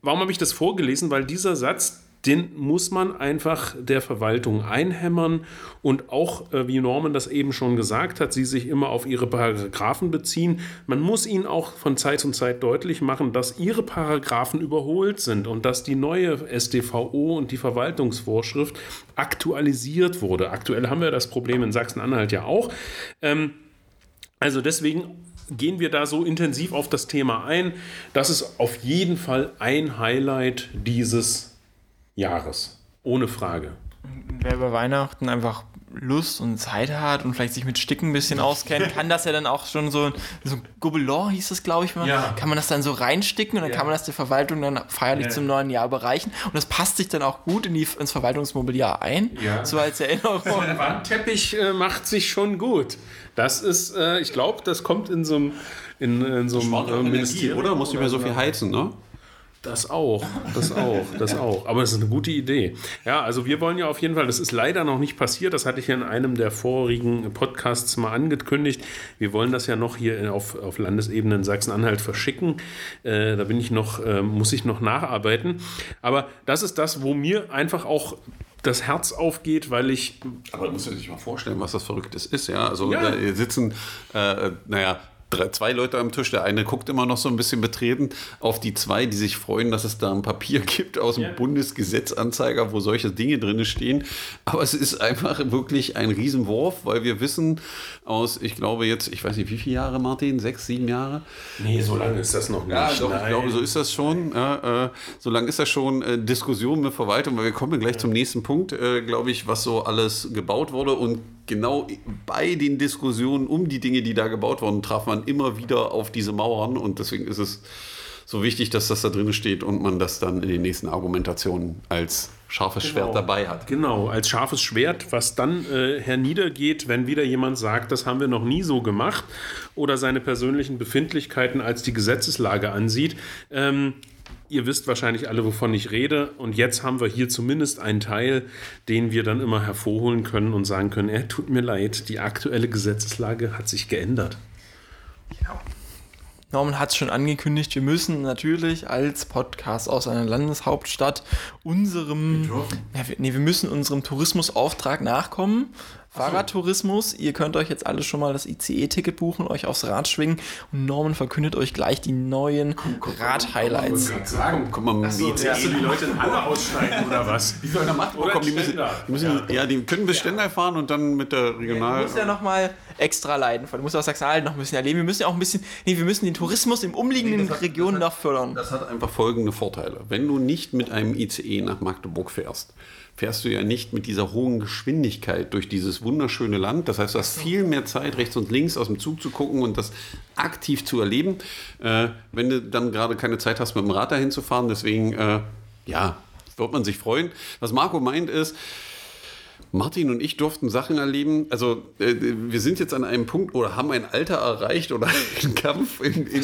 warum habe ich das vorgelesen? Weil dieser Satz den muss man einfach der Verwaltung einhämmern und auch, äh, wie Norman das eben schon gesagt hat, sie sich immer auf ihre Paragraphen beziehen. Man muss ihnen auch von Zeit zu Zeit deutlich machen, dass ihre Paragraphen überholt sind und dass die neue SDVO und die Verwaltungsvorschrift aktualisiert wurde. Aktuell haben wir das Problem in Sachsen-Anhalt ja auch. Ähm, also deswegen gehen wir da so intensiv auf das Thema ein. Das ist auf jeden Fall ein Highlight dieses Jahres. Ohne Frage. Wer über Weihnachten einfach Lust und Zeit hat und vielleicht sich mit Sticken ein bisschen auskennt, kann das ja dann auch schon so, so Gobelin hieß das, glaube ich mal. Ja. Kann man das dann so reinsticken und dann ja. kann man das der Verwaltung dann feierlich ja. zum neuen Jahr überreichen. Und das passt sich dann auch gut in die, ins Verwaltungsmobiliar ein. So als Erinnerung. *laughs* Der Wandteppich äh, macht sich schon gut. Das ist, äh, ich glaube, das kommt in so einem in, in so einem äh, Ministerium. Oder? Muss nicht mehr so viel heizen, ne? Das auch, das auch, das auch. Aber es ist eine gute Idee. Ja, also wir wollen ja auf jeden Fall, das ist leider noch nicht passiert, das hatte ich ja in einem der vorigen Podcasts mal angekündigt. Wir wollen das ja noch hier auf, auf Landesebene in Sachsen-Anhalt verschicken. Äh, da bin ich noch, äh, muss ich noch nacharbeiten. Aber das ist das, wo mir einfach auch das Herz aufgeht, weil ich. Aber du musst dir sich mal vorstellen, was das Verrücktes ist, ja. Also ja. da sitzen, äh, naja, drei, zwei Leute am Tisch. Der eine guckt immer noch so ein bisschen betreten auf die zwei, die sich freuen, dass es da ein Papier *laughs* gibt aus dem ja. Bundesgesetzanzeiger, wo solche Dinge drin stehen. Aber es ist einfach wirklich ein Riesenwurf, weil wir wissen aus, ich glaube jetzt, ich weiß nicht, wie viele Jahre, Martin? Sechs, sieben Jahre? Nee, so lange ist das noch nicht. Ja, doch, ich glaube, so ist das schon. Ja, äh, so lange ist das schon äh, Diskussion mit Verwaltung, weil wir kommen gleich ja. zum nächsten Punkt, äh, glaube ich, was so alles gebaut wurde und genau bei den Diskussionen um die Dinge, die da gebaut wurden, traf man immer wieder auf diese Mauern und deswegen ist es so wichtig, dass das da drin steht und man das dann in den nächsten Argumentationen als scharfes genau. Schwert dabei hat. Genau, als scharfes Schwert, was dann äh, herniedergeht, wenn wieder jemand sagt, das haben wir noch nie so gemacht oder seine persönlichen Befindlichkeiten als die Gesetzeslage ansieht. Ähm, Ihr wisst wahrscheinlich alle, wovon ich rede. Und jetzt haben wir hier zumindest einen Teil, den wir dann immer hervorholen können und sagen können, er tut mir leid, die aktuelle Gesetzeslage hat sich geändert. Ja. Norman hat es schon angekündigt, wir müssen natürlich als Podcast aus einer Landeshauptstadt unserem, ja, nee, wir müssen unserem Tourismusauftrag nachkommen Fahrradtourismus. Ihr könnt euch jetzt alle schon mal das ICE-Ticket buchen, euch aufs Rad schwingen und Norman verkündet euch gleich die neuen Rad-Highlights. sagen, komm mal mit so, ICE. Hast du die Leute in Halle aussteigen oder was? Wie soll er machen? Oder die müssen, die müssen, ja. ja. die können bis Stendal fahren und dann mit der Regional... Du musst ja nochmal extra leiden. Du musst aus Sachsen-Anhalt noch ein bisschen erleben. Wir müssen ja auch ein bisschen... Nee, wir müssen den Tourismus im umliegenden nee, hat, Regionen noch fördern. Das hat einfach folgende Vorteile. Wenn du nicht mit einem ICE nach Magdeburg fährst, fährst du ja nicht mit dieser hohen Geschwindigkeit durch dieses wunderschöne Land. Das heißt, du hast viel mehr Zeit, rechts und links aus dem Zug zu gucken und das aktiv zu erleben. Äh, wenn du dann gerade keine Zeit hast, mit dem Rad dahin zu fahren, deswegen, äh, ja, wird man sich freuen. Was Marco meint ist, Martin und ich durften Sachen erleben. Also äh, wir sind jetzt an einem Punkt oder haben ein Alter erreicht oder *laughs* einen Kampf in, in,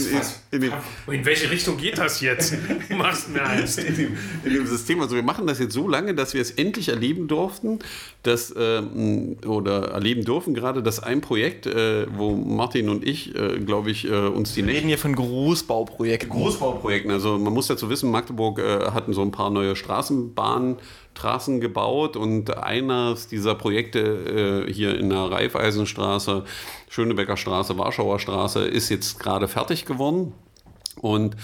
in, in, in welche Richtung geht das jetzt? *laughs* Du machst mir Angst. In dem, in dem System. Also wir machen das jetzt so lange, dass wir es endlich erleben durften, dass ähm, oder erleben dürfen gerade, dass ein Projekt, äh, wo Martin und ich, äh, glaube ich, äh, uns die Wir reden hier von Großbauprojekten. Großbauprojekten. Also man muss dazu wissen, Magdeburg äh, hatten so ein paar neue Straßenbahnen Straßen gebaut und eines dieser Projekte äh, hier in der Raiffeisenstraße, Schönebecker Straße, Warschauer Straße ist jetzt gerade fertig geworden und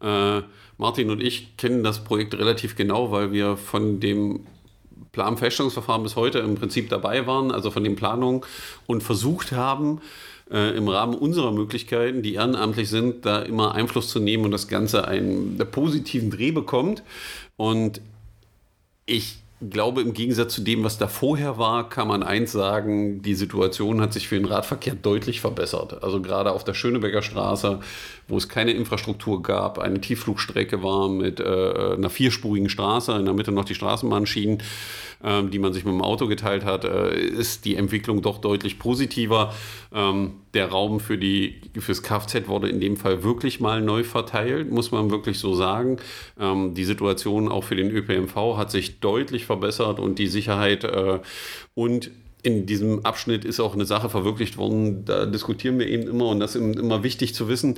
äh, Martin und ich kennen das Projekt relativ genau, weil wir von dem Planfeststellungsverfahren bis heute im Prinzip dabei waren, also von den Planungen und versucht haben, äh, im Rahmen unserer Möglichkeiten, die ehrenamtlich sind, da immer Einfluss zu nehmen und das Ganze einen positiven Dreh bekommt. Und ich glaube, im Gegensatz zu dem, was da vorher war, kann man eins sagen, die Situation hat sich für den Radverkehr deutlich verbessert. Also gerade auf der Schönebecker Straße, wo es keine Infrastruktur gab, eine Tiefflugstrecke war mit äh, einer vierspurigen Straße, in der Mitte noch die Straßenbahnschienen, äh, die man sich mit dem Auto geteilt hat, äh, ist die Entwicklung doch deutlich positiver. Ähm, der Raum für die, fürs Kfz wurde in dem Fall wirklich mal neu verteilt, muss man wirklich so sagen. Ähm, die Situation auch für den ÖPNV hat sich deutlich verbessert und die Sicherheit äh, und in diesem Abschnitt ist auch eine Sache verwirklicht worden. Da diskutieren wir eben immer und das ist immer wichtig zu wissen,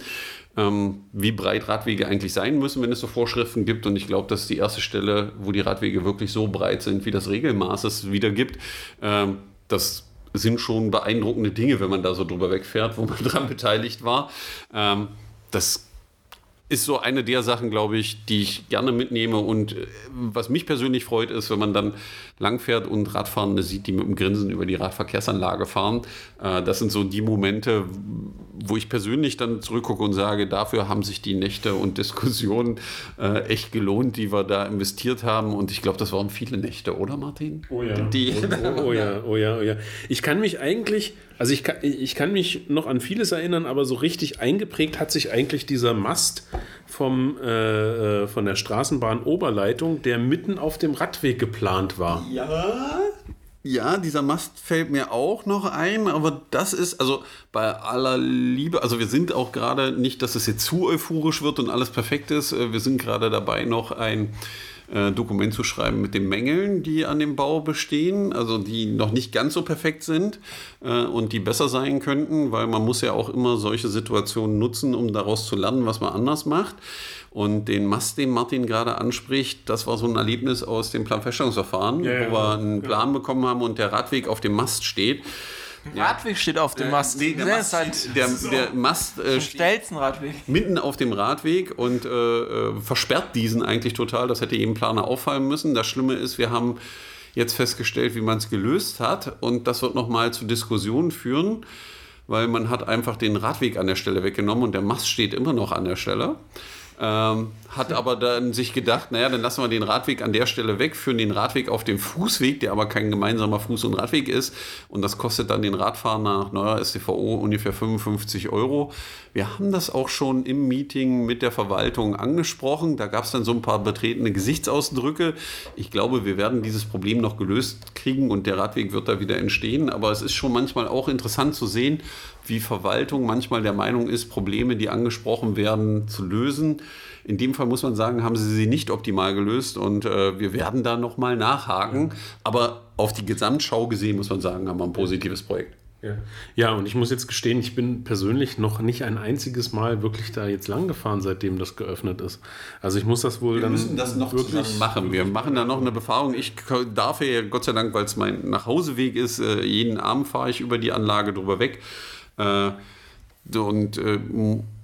ähm, wie breit Radwege eigentlich sein müssen, wenn es so Vorschriften gibt. Und ich glaube, das ist die erste Stelle, wo die Radwege wirklich so breit sind, wie das Regelmaß es wiedergibt. Ähm, das sind schon beeindruckende Dinge, wenn man da so drüber wegfährt, wo man *laughs* dran beteiligt war. Ähm, das ist so eine der Sachen, glaube ich, die ich gerne mitnehme. Und äh, was mich persönlich freut, ist, wenn man dann langfährt und Radfahrende sieht, die mit dem Grinsen über die Radverkehrsanlage fahren. Äh, das sind so die Momente, wo ich persönlich dann zurückgucke und sage, dafür haben sich die Nächte und Diskussionen äh, echt gelohnt, die wir da investiert haben. Und ich glaube, das waren viele Nächte, oder Martin? Oh ja. Die, oh, oh, ja, oh ja, oh ja. Ich kann mich eigentlich, also ich kann, ich kann mich noch an vieles erinnern, aber so richtig eingeprägt hat sich eigentlich dieser Mast vom, äh, von der Straßenbahn-Oberleitung, der mitten auf dem Radweg geplant war. Ja. Ja, dieser Mast fällt mir auch noch ein, aber das ist, also bei aller Liebe, also wir sind auch gerade nicht, dass es jetzt zu euphorisch wird und alles perfekt ist. Äh, wir sind gerade dabei, noch ein äh, Dokument zu schreiben mit den Mängeln, die an dem Bau bestehen, also die noch nicht ganz so perfekt sind äh, und die besser sein könnten, weil man muss ja auch immer solche Situationen nutzen, um daraus zu lernen, was man anders macht. Und den Mast, den Martin gerade anspricht, das war so ein Erlebnis aus dem Planfeststellungsverfahren, ja, wo wir einen Plan bekommen haben und der Radweg auf dem Mast steht. Radweg steht auf dem Mast. Nee, der, Der Mast, halt der, der Mast äh, steht mitten auf dem Radweg und äh, äh, versperrt diesen eigentlich total. Das hätte jedem Planer auffallen müssen. Das Schlimme ist, wir haben jetzt festgestellt, wie man es gelöst hat und das wird nochmal zu Diskussionen führen, weil man hat einfach den Radweg an der Stelle weggenommen und der Mast steht immer noch an der Stelle. Ähm, hat aber dann sich gedacht, naja, dann lassen wir den Radweg an der Stelle weg, führen den Radweg auf den Fußweg, der aber kein gemeinsamer Fuß- und Radweg ist. Und das kostet dann den Radfahrer nach neuer STVO ungefähr 55 Euro. Wir haben das auch schon im Meeting mit der Verwaltung angesprochen. Da gab es dann so ein paar betretene Gesichtsausdrücke. Ich glaube, wir werden dieses Problem noch gelöst kriegen und der Radweg wird da wieder entstehen. Aber es ist schon manchmal auch interessant zu sehen, wie Verwaltung manchmal der Meinung ist, Probleme, die angesprochen werden, zu lösen. In dem Fall muss man sagen, haben sie sie nicht optimal gelöst und äh, wir werden da nochmal nachhaken. Aber auf die Gesamtschau gesehen muss man sagen, haben wir ein positives Projekt. Ja. ja, und ich muss jetzt gestehen, ich bin persönlich noch nicht ein einziges Mal wirklich da jetzt lang gefahren, seitdem das geöffnet ist. Also ich muss das wohl Wir dann müssen das noch wirklich machen. Wir machen da noch eine Befahrung. Ich darf ja, Gott sei Dank, weil es mein Nachhauseweg ist, äh, jeden Abend fahre ich über die Anlage drüber weg. Äh, Und äh,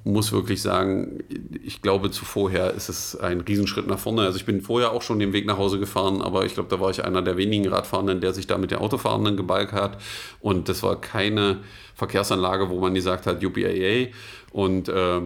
muss wirklich sagen, ich glaube, zu vorher ist es ein Riesenschritt nach vorne. Also ich bin vorher auch schon den Weg nach Hause gefahren, aber ich glaube, da war ich einer der wenigen Radfahrenden, der sich da mit den Autofahrenden gebalgt hat. Und das war keine Verkehrsanlage, wo man gesagt hat, UPAA. Und äh,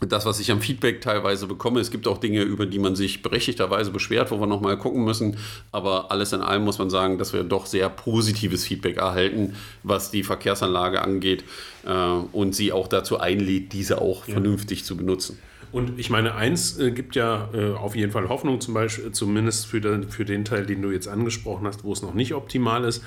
das, was ich am Feedback teilweise bekomme, es gibt auch Dinge, über die man sich berechtigterweise beschwert, wo wir nochmal gucken müssen. Aber alles in allem muss man sagen, dass wir doch sehr positives Feedback erhalten, was die Verkehrsanlage angeht äh, und sie auch dazu einlädt, diese auch vernünftig zu benutzen. Und ich meine, eins äh, gibt ja äh, auf jeden Fall Hoffnung, zum Beispiel, zumindest für den, für den Teil, den du jetzt angesprochen hast, wo es noch nicht optimal ist.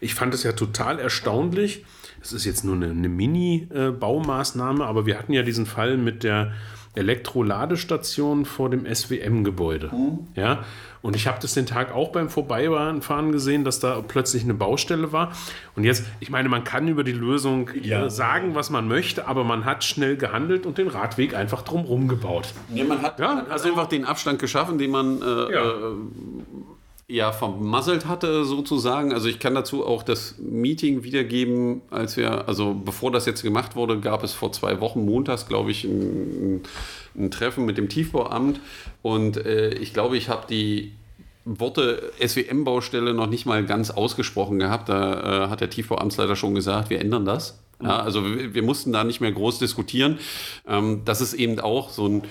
Ich fand es ja total erstaunlich. Es ist jetzt nur eine, eine Mini-Baumaßnahme, aber wir hatten ja diesen Fall mit der Elektroladestation vor dem SWM-Gebäude. Ja, und ich habe das den Tag auch beim Vorbeifahren gesehen, dass da plötzlich eine Baustelle war. Und jetzt, ich meine, man kann über die Lösung äh, sagen, was man möchte, aber man hat schnell gehandelt und den Radweg einfach drumherum gebaut. Ja, man hat, Ja, man hat also- einfach den Abstand geschaffen, den man äh, Ja. äh, ja, vermasselt hatte sozusagen. Also ich kann dazu auch das Meeting wiedergeben, als wir, also bevor das jetzt gemacht wurde, gab es vor zwei Wochen montags, glaube ich, ein, ein Treffen mit dem Tiefbauamt und äh, ich glaube, ich habe die Worte SWM-Baustelle noch nicht mal ganz ausgesprochen gehabt. Da äh, hat der Tiefbauamtsleiter schon gesagt, wir ändern das. Ja, also wir, wir mussten da nicht mehr groß diskutieren. Ähm, das ist eben auch so ein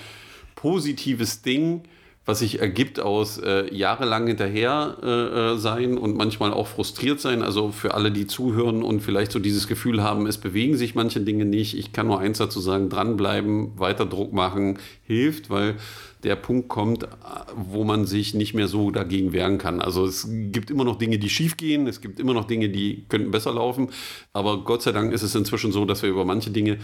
positives Ding, was sich ergibt aus äh, jahrelang hinterher äh, äh, sein und manchmal auch frustriert sein. Also für alle, die zuhören und vielleicht so dieses Gefühl haben, es bewegen sich manche Dinge nicht. Ich kann nur eins dazu sagen, dranbleiben, weiter Druck machen, hilft, weil der Punkt kommt, wo man sich nicht mehr so dagegen wehren kann. Also es gibt immer noch Dinge, die schief gehen, es gibt immer noch Dinge, die könnten besser laufen, aber Gott sei Dank ist es inzwischen so, dass wir über manche Dinge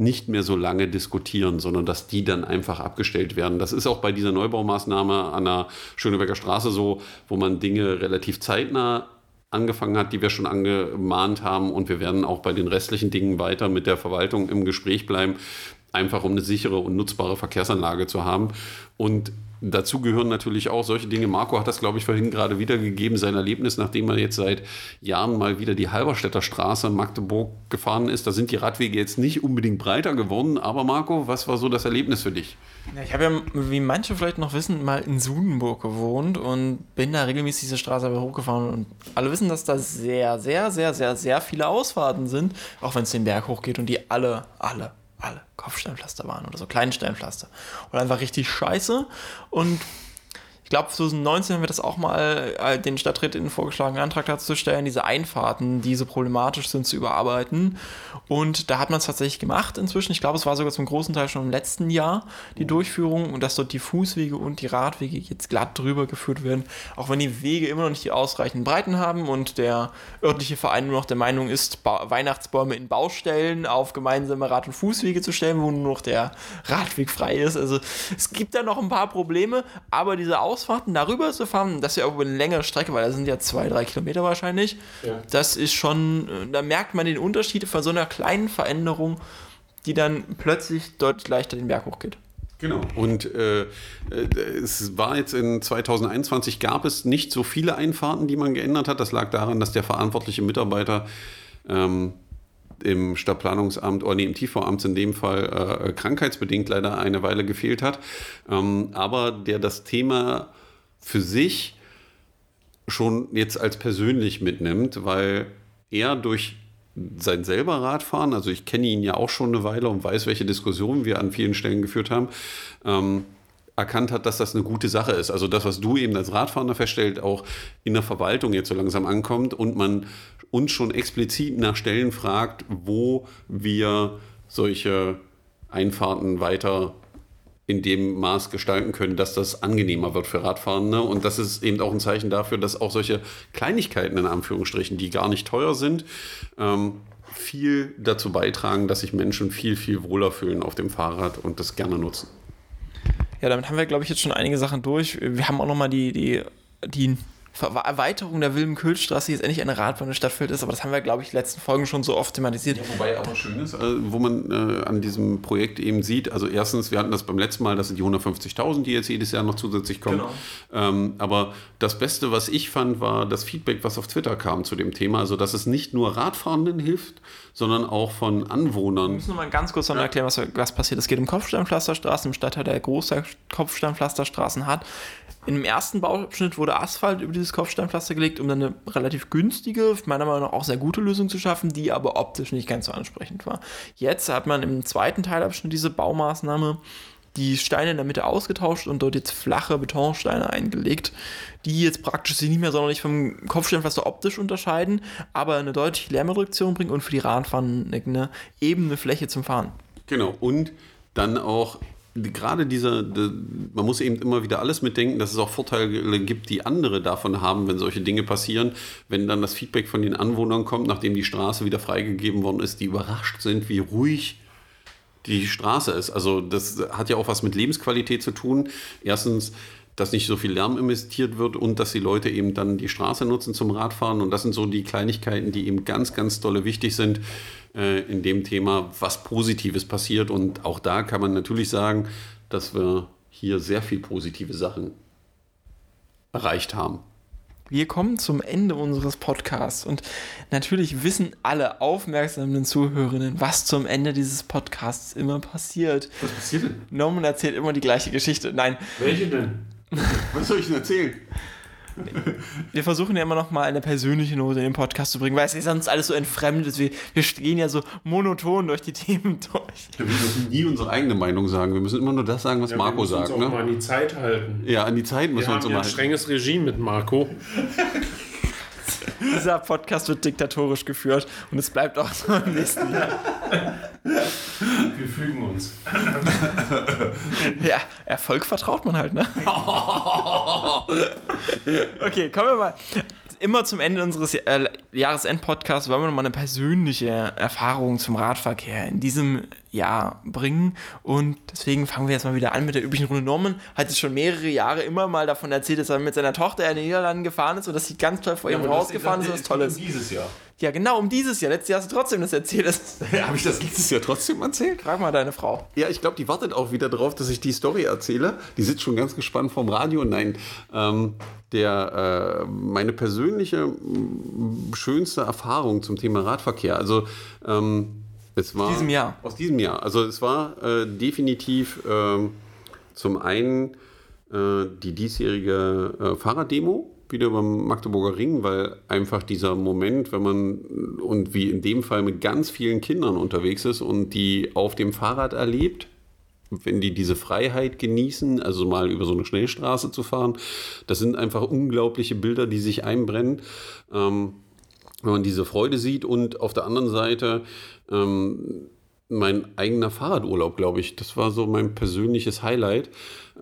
nicht mehr so lange diskutieren, sondern dass die dann einfach abgestellt werden. Das ist auch bei dieser Neubaumaßnahme an der Schöneberger Straße so, wo man Dinge relativ zeitnah angefangen hat, die wir schon angemahnt haben. Und wir werden auch bei den restlichen Dingen weiter mit der Verwaltung im Gespräch bleiben, einfach um eine sichere und nutzbare Verkehrsanlage zu haben. Und Dazu gehören natürlich auch solche Dinge. Marco hat das, glaube ich, vorhin gerade wiedergegeben, sein Erlebnis, nachdem er jetzt seit Jahren mal wieder die Halberstädter Straße in Magdeburg gefahren ist. Da sind die Radwege jetzt nicht unbedingt breiter geworden. Aber Marco, was war so das Erlebnis für dich? Ja, ich habe ja, wie manche vielleicht noch wissen, mal in Sudenburg gewohnt und bin da regelmäßig diese Straße hochgefahren. Und alle wissen, dass da sehr, sehr, sehr, sehr, sehr viele Ausfahrten sind, auch wenn es den Berg hochgeht und die alle, alle alle Kopfsteinpflaster waren oder so kleine Steinpflaster. Und einfach richtig scheiße. Und glaube, 2019 haben wir das auch mal äh, den Stadträtinnen vorgeschlagen, einen Antrag dazu zu stellen, diese Einfahrten, die so problematisch sind, zu überarbeiten. Und da hat man es tatsächlich gemacht inzwischen. Ich glaube, es war sogar zum großen Teil schon im letzten Jahr die Durchführung und dass dort die Fußwege und die Radwege jetzt glatt drüber geführt werden, auch wenn die Wege immer noch nicht die ausreichenden Breiten haben und der örtliche Verein nur noch der Meinung ist, ba Weihnachtsbäume in Baustellen auf gemeinsame Rad- und Fußwege zu stellen, wo nur noch der Radweg frei ist. Also es gibt da noch ein paar Probleme, aber diese Ausfahrten darüber zu fahren, das ist ja auch eine längere Strecke, weil das sind ja zwei, drei Kilometer wahrscheinlich. Ja. Das ist schon, da merkt man den Unterschied von so einer kleinen Veränderung, die dann plötzlich deutlich leichter den Berg hochgeht. Genau. Und äh, es war jetzt in 2021 gab es nicht so viele Einfahrten, die man geändert hat. Das lag daran, dass der verantwortliche Mitarbeiter ähm, im Stadtplanungsamt oder nee, im TV-Amt in dem Fall äh, krankheitsbedingt leider eine Weile gefehlt hat. Ähm, aber der das Thema für sich schon jetzt als persönlich mitnimmt, weil er durch sein selber Radfahren, also ich kenne ihn ja auch schon eine Weile und weiß, welche Diskussionen wir an vielen Stellen geführt haben, ähm, erkannt hat, dass das eine gute Sache ist. Also das, was du eben als Radfahrer feststellt, auch in der Verwaltung jetzt so langsam ankommt und man uns schon explizit nach Stellen fragt, wo wir solche Einfahrten weiter in dem Maß gestalten können, dass das angenehmer wird für Radfahrende. Und das ist eben auch ein Zeichen dafür, dass auch solche Kleinigkeiten in Anführungsstrichen, die gar nicht teuer sind, ähm, viel dazu beitragen, dass sich Menschen viel, viel wohler fühlen auf dem Fahrrad und das gerne nutzen. Ja, damit haben wir, glaube ich, jetzt schon einige Sachen durch. Wir haben auch nochmal die, die, die Erweiterung der Wilhelm-Köhl-Straße jetzt endlich eine Radbahn stattfindet ist, aber das haben wir, glaube ich, in den letzten Folgen schon so oft thematisiert. Ja, wobei auch schön ist, äh, wo man äh, an diesem Projekt eben sieht, also erstens, wir hatten das beim letzten Mal, das sind die 150.000, die jetzt jedes Jahr noch zusätzlich kommen. Genau. Ähm, aber das Beste, was ich fand, war das Feedback, was auf Twitter kam zu dem Thema, also dass es nicht nur Radfahrenden hilft, sondern auch von Anwohnern. Wir müssen mal ganz kurz noch ja. erklären, was, was passiert. Es geht um Kopfsteinpflasterstraßen im Stadtteil, der große Kopfsteinpflasterstraßen hat. Im ersten Bauabschnitt wurde Asphalt über dieses Kopfsteinpflaster gelegt, um dann eine relativ günstige, meiner Meinung nach auch sehr gute Lösung zu schaffen, die aber optisch nicht ganz so ansprechend war. Jetzt hat man im zweiten Teilabschnitt diese Baumaßnahme die Steine in der Mitte ausgetauscht und dort jetzt flache Betonsteine eingelegt, die jetzt praktisch sich nicht mehr sonderlich vom Kopfsteinpflaster optisch unterscheiden, aber eine deutliche Lärmreduktion bringen und für die Radfahren eine ebene Fläche zum Fahren. Genau, und dann auch gerade dieser, man muss eben immer wieder alles mitdenken, dass es auch Vorteile gibt, die andere davon haben, wenn solche Dinge passieren. Wenn dann das Feedback von den Anwohnern kommt, nachdem die Straße wieder freigegeben worden ist, die überrascht sind, wie ruhig die Straße ist. Also das hat ja auch was mit Lebensqualität zu tun. Erstens, dass nicht so viel Lärm investiert wird und dass die Leute eben dann die Straße nutzen zum Radfahren. Und das sind so die Kleinigkeiten, die eben ganz, ganz dolle wichtig sind äh, in dem Thema, was Positives passiert. Und auch da kann man natürlich sagen, dass wir hier sehr viel positive Sachen erreicht haben. Wir kommen zum Ende unseres Podcasts und natürlich wissen alle aufmerksamen Zuhörerinnen, was zum Ende dieses Podcasts immer passiert. Was passiert denn? Norman erzählt immer die gleiche Geschichte. Nein. Welche denn? Was soll ich denn erzählen? wir versuchen ja immer noch mal eine persönliche Note in den Podcast zu bringen, weil es ist sonst alles so entfremdet. Wir, wir gehen ja so monoton durch die Themen durch. Wir dürfen nie unsere eigene Meinung sagen. Wir müssen immer nur das sagen, was Ja, Marco wir müssen sagt. uns auch Ne? mal an die Zeit halten. Ja, an die Zeit müssen Wir wir uns immer ja ein halten. strenges Regime mit Marco. *laughs* *laughs* Dieser Podcast wird diktatorisch geführt und es bleibt auch so im nächsten Jahr. Wir fügen uns. Ja, Erfolg vertraut man halt, ne? Okay, kommen wir mal. Immer zum Ende unseres äh, Jahresend-Podcasts wollen wir nochmal eine persönliche Erfahrung zum Radverkehr in diesem Jahr bringen. Und deswegen fangen wir jetzt mal wieder an mit der üblichen Runde. Norman hat jetzt schon mehrere Jahre immer mal davon erzählt, dass er mit seiner Tochter in den Niederlanden gefahren ist und dass sie ganz toll vor ihrem Haus gefahren ist und was Tolles. Dieses Jahr. Ja, genau, um dieses Jahr. Letztes Jahr hast du trotzdem das erzählt. Das, *laughs* Habe ich das letztes Jahr trotzdem erzählt? frag mal deine Frau. Ja, ich glaube, die wartet auch wieder drauf, dass ich die Story erzähle. Die sitzt schon ganz gespannt vorm Radio. Nein, ähm, der, äh, meine persönliche schönste Erfahrung zum Thema Radverkehr. Also ähm, es war diesem Jahr? Aus diesem Jahr. Also es war äh, definitiv ähm, zum einen äh, die diesjährige äh, Fahrraddemo wieder beim Magdeburger Ring, weil einfach dieser Moment, wenn man und wie in dem Fall mit ganz vielen Kindern unterwegs ist und die auf dem Fahrrad erlebt, wenn die diese Freiheit genießen, also mal über so eine Schnellstraße zu fahren, das sind einfach unglaubliche Bilder, die sich einbrennen. Ähm, wenn man diese Freude sieht und auf der anderen Seite ähm, mein eigener Fahrradurlaub, glaube ich, das war so mein persönliches Highlight,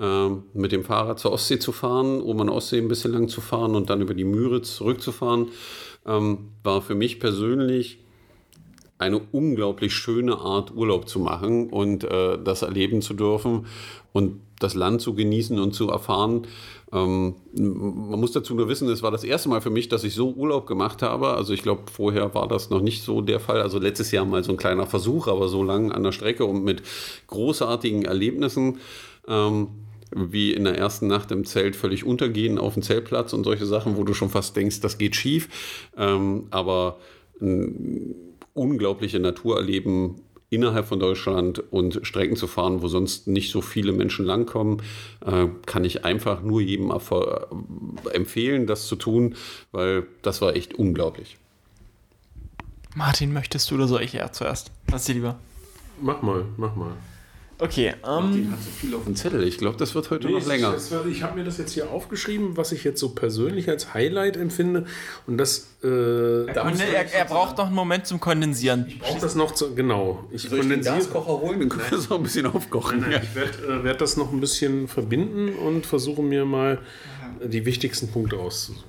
ähm, mit dem Fahrrad zur Ostsee zu fahren, um an Ostsee ein bisschen lang zu fahren und dann über die Müritz zurückzufahren, ähm, war für mich persönlich eine unglaublich schöne Art, Urlaub zu machen und äh, das erleben zu dürfen und das Land zu genießen und zu erfahren. Ähm, man muss dazu nur wissen, es war das erste Mal für mich, dass ich so Urlaub gemacht habe. Also ich glaube, vorher war das noch nicht so der Fall. Also letztes Jahr mal so ein kleiner Versuch, aber so lang an der Strecke und mit großartigen Erlebnissen. Ähm, wie in der ersten Nacht im Zelt völlig untergehen auf dem Zeltplatz und solche Sachen, wo du schon fast denkst, das geht schief. Ähm, aber unglaubliche Natur erleben innerhalb von Deutschland und Strecken zu fahren, wo sonst nicht so viele Menschen langkommen, äh, kann ich einfach nur jedem erfol- äh, empfehlen, das zu tun, weil das war echt unglaublich. Martin, möchtest du oder soll ich ja zuerst? Was ist dir lieber? Mach mal, mach mal. Okay, ähm, hat so viel auf dem Zettel. Ich glaube, das wird heute Nee, noch länger. es- Ich habe mir das jetzt hier aufgeschrieben, was ich jetzt so persönlich als Highlight empfinde. Und das. Äh, da und er, er braucht noch einen Moment zum Kondensieren. braucht das noch zu. Genau. Ich Soll ich den kondensiere. Gaskocher holen? Dann können wir das auch ein bisschen aufkochen. Nein, ich werde äh, werd das noch ein bisschen verbinden und versuche mir mal die wichtigsten Punkte auszusuchen.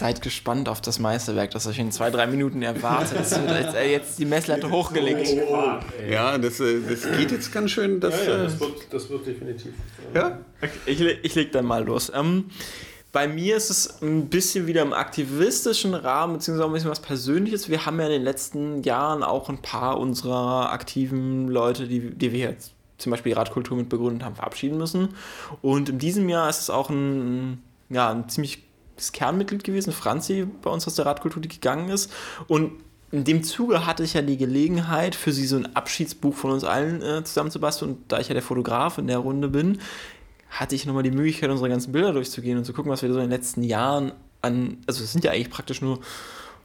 Seid gespannt auf das Meisterwerk, das euch in zwei, drei Minuten erwartet. Es wird jetzt, äh, jetzt die Messlatte hochgelegt. Ja, das, äh, das geht jetzt ganz schön. Das, Ja, ja, äh, das wird, das wird definitiv. ja? Okay, ich, ich leg dann mal los. Ähm, bei mir ist es ein bisschen wieder im aktivistischen Rahmen, beziehungsweise ein bisschen was Persönliches. Wir haben ja in den letzten Jahren auch ein paar unserer aktiven Leute, die, die wir jetzt zum Beispiel die Radkultur mit begründet haben, verabschieden müssen. Und in diesem Jahr ist es auch ein, ja, ein ziemlich Kernmitglied gewesen, Franzi, bei uns aus der Radkultur, die gegangen ist. Und in dem Zuge hatte ich ja die Gelegenheit, für sie so ein Abschiedsbuch von uns allen äh, zusammenzubasteln. Und da ich ja der Fotograf in der Runde bin, hatte ich nochmal die Möglichkeit, unsere ganzen Bilder durchzugehen und zu gucken, was wir so in den letzten Jahren an. Also, es sind ja eigentlich praktisch nur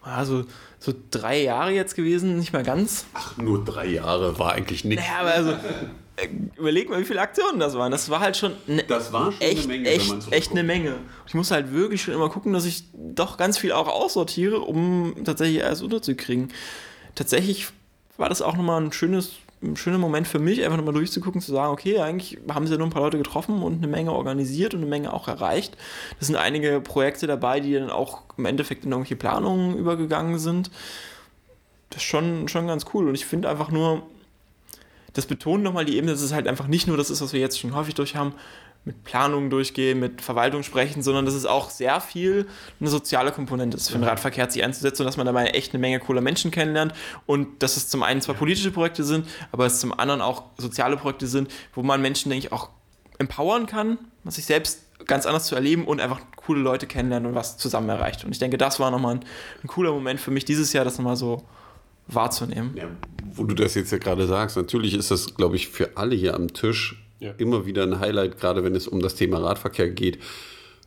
ja, so, drei Jahre jetzt gewesen, nicht mal ganz. Ach, nur drei Jahre war eigentlich nichts. Naja, aber also, überleg mal, wie viele Aktionen das waren. Das war halt schon ne, Das war schon eine echt, Menge, wenn echt, echt eine Menge. Ich muss halt wirklich schon immer gucken, dass ich doch ganz viel auch aussortiere, um tatsächlich alles unterzukriegen. Tatsächlich war das auch nochmal ein schönes, ein schöner Moment für mich, einfach nochmal durchzugucken, zu sagen, okay, eigentlich haben sie ja nur ein paar Leute getroffen und eine Menge organisiert und eine Menge auch erreicht. Das sind einige Projekte dabei, die dann auch im Endeffekt in irgendwelche Planungen übergegangen sind. Das ist schon, schon ganz cool. Und ich finde einfach nur, das betont nochmal die Ebene, dass es halt einfach nicht nur das ist, was wir jetzt schon häufig durch haben, mit Planungen durchgehen, mit Verwaltung sprechen, sondern dass es auch sehr viel eine soziale Komponente ist, für den Radverkehr sich einzusetzen und dass man dabei echt eine Menge cooler Menschen kennenlernt und dass es zum einen zwar politische Projekte sind, aber es zum anderen auch soziale Projekte sind, wo man Menschen, denke ich, auch empowern kann, sich selbst ganz anders zu erleben und einfach coole Leute kennenlernen und was zusammen erreicht. Und ich denke, das war nochmal ein, ein cooler Moment für mich dieses Jahr, das nochmal so wahrzunehmen. Ja, wo du das jetzt ja gerade sagst, natürlich ist das, glaube ich, für alle hier am Tisch Ja. immer wieder ein Highlight, gerade wenn es um das Thema Radverkehr geht.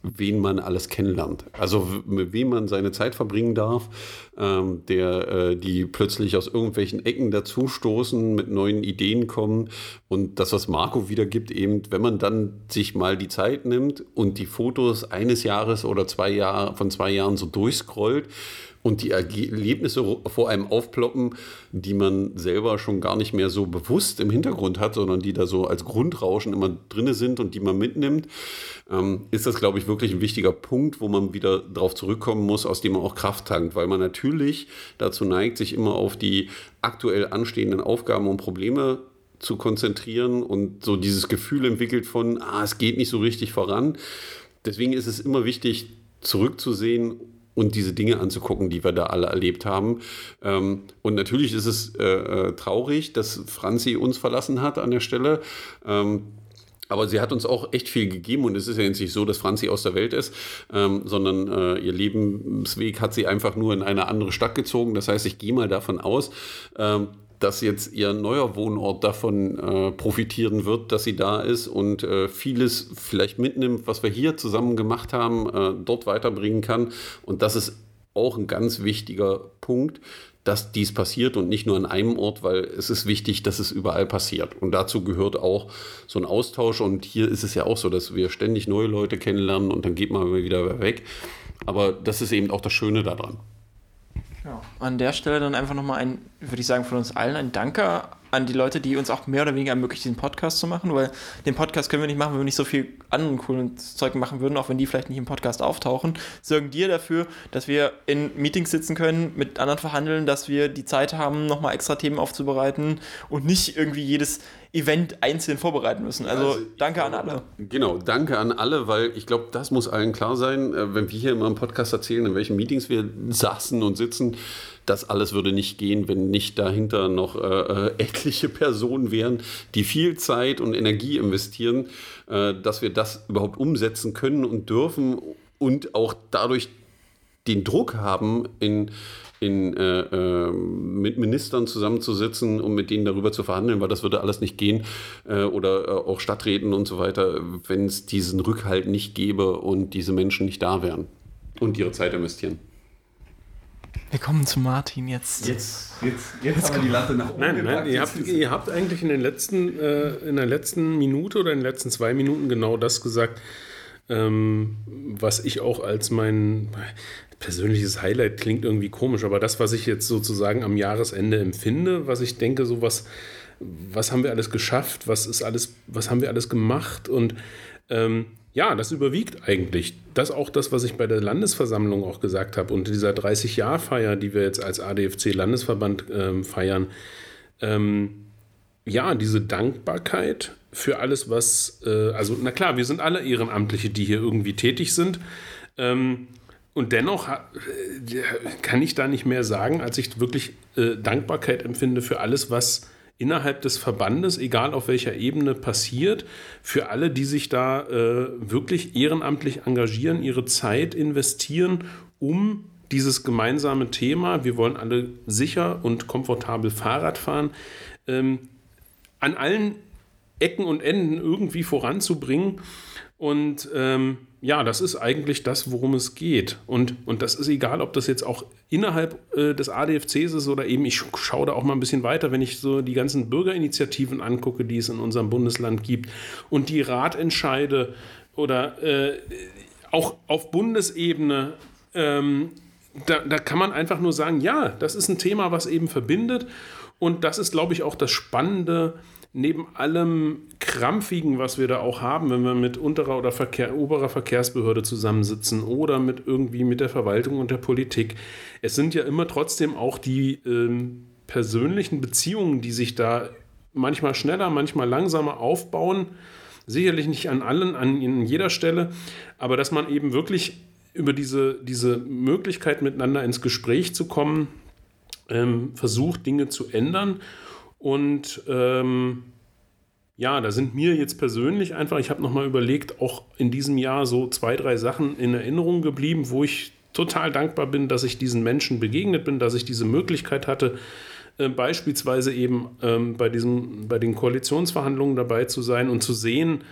wen man alles kennenlernt. Also mit wem man seine Zeit verbringen darf, ähm, der, äh, die plötzlich aus irgendwelchen Ecken dazustoßen, mit neuen Ideen kommen. Und das, was Marco wiedergibt, eben, wenn man dann sich mal die Zeit nimmt und die Fotos eines Jahres oder zwei Jahre von zwei Jahren so durchscrollt, und die Erlebnisse vor einem aufploppen, die man selber schon gar nicht mehr so bewusst im Hintergrund hat, sondern die da so als Grundrauschen immer drinne sind und die man mitnimmt, ähm, ist das, glaube ich, wirklich ein wichtiger Punkt, wo man wieder darauf zurückkommen muss, aus dem man auch Kraft tankt, weil man natürlich dazu neigt, sich immer auf die aktuell anstehenden Aufgaben und Probleme zu konzentrieren und so dieses Gefühl entwickelt von, ah, es geht nicht so richtig voran. Deswegen ist es immer wichtig, zurückzusehen und diese Dinge anzugucken, die wir da alle erlebt haben. Ähm, und natürlich ist es äh, äh, traurig, dass Franzi uns verlassen hat an der Stelle. Ähm, aber sie hat uns auch echt viel gegeben und es ist ja jetzt nicht so, dass Franzi aus der Welt ist, ähm, sondern äh, ihr Lebensweg hat sie einfach nur in eine andere Stadt gezogen. Das heißt, ich gehe mal davon aus, ähm, dass jetzt ihr neuer Wohnort davon äh, profitieren wird, dass sie da ist und äh, vieles vielleicht mitnimmt, was wir hier zusammen gemacht haben, äh, dort weiterbringen kann. Und das ist auch ein ganz wichtiger Punkt, dass dies passiert und nicht nur an einem Ort, weil es ist wichtig, dass es überall passiert. Und dazu gehört auch so ein Austausch. Und hier ist es ja auch so, dass wir ständig neue Leute kennenlernen und dann geht man wieder weg. Aber das ist eben auch das Schöne daran. Ja. An der Stelle dann einfach nochmal ein, würde ich sagen, von uns allen ein Danke an die Leute, die uns auch mehr oder weniger ermöglichen, diesen Podcast zu machen, weil den Podcast können wir nicht machen, wenn wir nicht so viel anderen coolen Zeug machen würden, auch wenn die vielleicht nicht im Podcast auftauchen. Sorgen dir dafür, dass wir in Meetings sitzen können, mit anderen verhandeln, dass wir die Zeit haben, nochmal extra Themen aufzubereiten und nicht irgendwie jedes Event einzeln vorbereiten müssen. Also, also danke an alle. Genau, danke an alle, weil ich glaube, das muss allen klar sein, äh, wenn wir hier immer im Podcast erzählen, in welchen Meetings wir saßen und sitzen das alles würde nicht gehen, wenn nicht dahinter noch äh, äh, etliche Personen wären, die viel Zeit und Energie investieren, äh, dass wir das überhaupt umsetzen können und dürfen und auch dadurch den Druck haben, in, in, äh, äh, mit Ministern zusammenzusitzen, um mit denen darüber zu verhandeln, weil das würde alles nicht gehen äh, oder auch Stadträten und so weiter, wenn es diesen Rückhalt nicht gäbe und diese Menschen nicht da wären und ihre Zeit investieren. Wir kommen zu Martin jetzt. Jetzt, jetzt, jetzt, jetzt haben wir die Latte nach oben. Nein, nein ihr, habt, ihr habt eigentlich in, den letzten, äh, in der letzten Minute oder in den letzten zwei Minuten genau das gesagt, ähm, was ich auch als mein persönliches Highlight klingt irgendwie komisch, aber das, was ich jetzt sozusagen am Jahresende empfinde, was ich denke, so was, was haben wir alles geschafft, was ist alles, was haben wir alles gemacht und ähm, ja, das überwiegt eigentlich. Das auch das, was ich bei der Landesversammlung auch gesagt habe und dieser 30-Jahr-Feier, die wir jetzt als ADFC-Landesverband ähm, feiern. Ähm, ja, diese Dankbarkeit für alles, was, äh, also na klar, wir sind alle Ehrenamtliche, die hier irgendwie tätig sind. Ähm, und dennoch äh, kann ich da nicht mehr sagen, als ich wirklich äh, Dankbarkeit empfinde für alles, was innerhalb des Verbandes, egal auf welcher Ebene, passiert, für alle, die sich da äh, wirklich ehrenamtlich engagieren, ihre Zeit investieren, um dieses gemeinsame Thema, wir wollen alle sicher und komfortabel Fahrrad fahren, ähm, an allen Ecken und Enden irgendwie voranzubringen. Und ähm, ja, das ist eigentlich das, worum es geht. Und, und das ist egal, ob das jetzt auch innerhalb äh, des ADFCs ist oder eben, ich schaue da auch mal ein bisschen weiter, wenn ich so die ganzen Bürgerinitiativen angucke, die es in unserem Bundesland gibt und die Ratentscheide oder äh, auch auf Bundesebene. Ähm, da, da kann man einfach nur sagen, ja, das ist ein Thema, was eben verbindet. Und das ist, glaube ich, auch das Spannende neben allem Krampfigen, was wir da auch haben, wenn wir mit unterer oder Verkehr, oberer Verkehrsbehörde zusammensitzen oder mit irgendwie mit der Verwaltung und der Politik, es sind ja immer trotzdem auch die ähm, persönlichen Beziehungen, die sich da manchmal schneller, manchmal langsamer aufbauen. Sicherlich nicht an allen, an jeder Stelle, aber dass man eben wirklich über diese, diese Möglichkeit miteinander ins Gespräch zu kommen, ähm, versucht, Dinge zu ändern und ähm, ja, da sind mir jetzt persönlich einfach, ich habe nochmal überlegt, auch in diesem Jahr so zwei, drei Sachen in Erinnerung geblieben, wo ich total dankbar bin, dass ich diesen Menschen begegnet bin, dass ich diese Möglichkeit hatte, äh, beispielsweise eben ähm, bei, diesem, bei den Koalitionsverhandlungen dabei zu sein und zu sehen,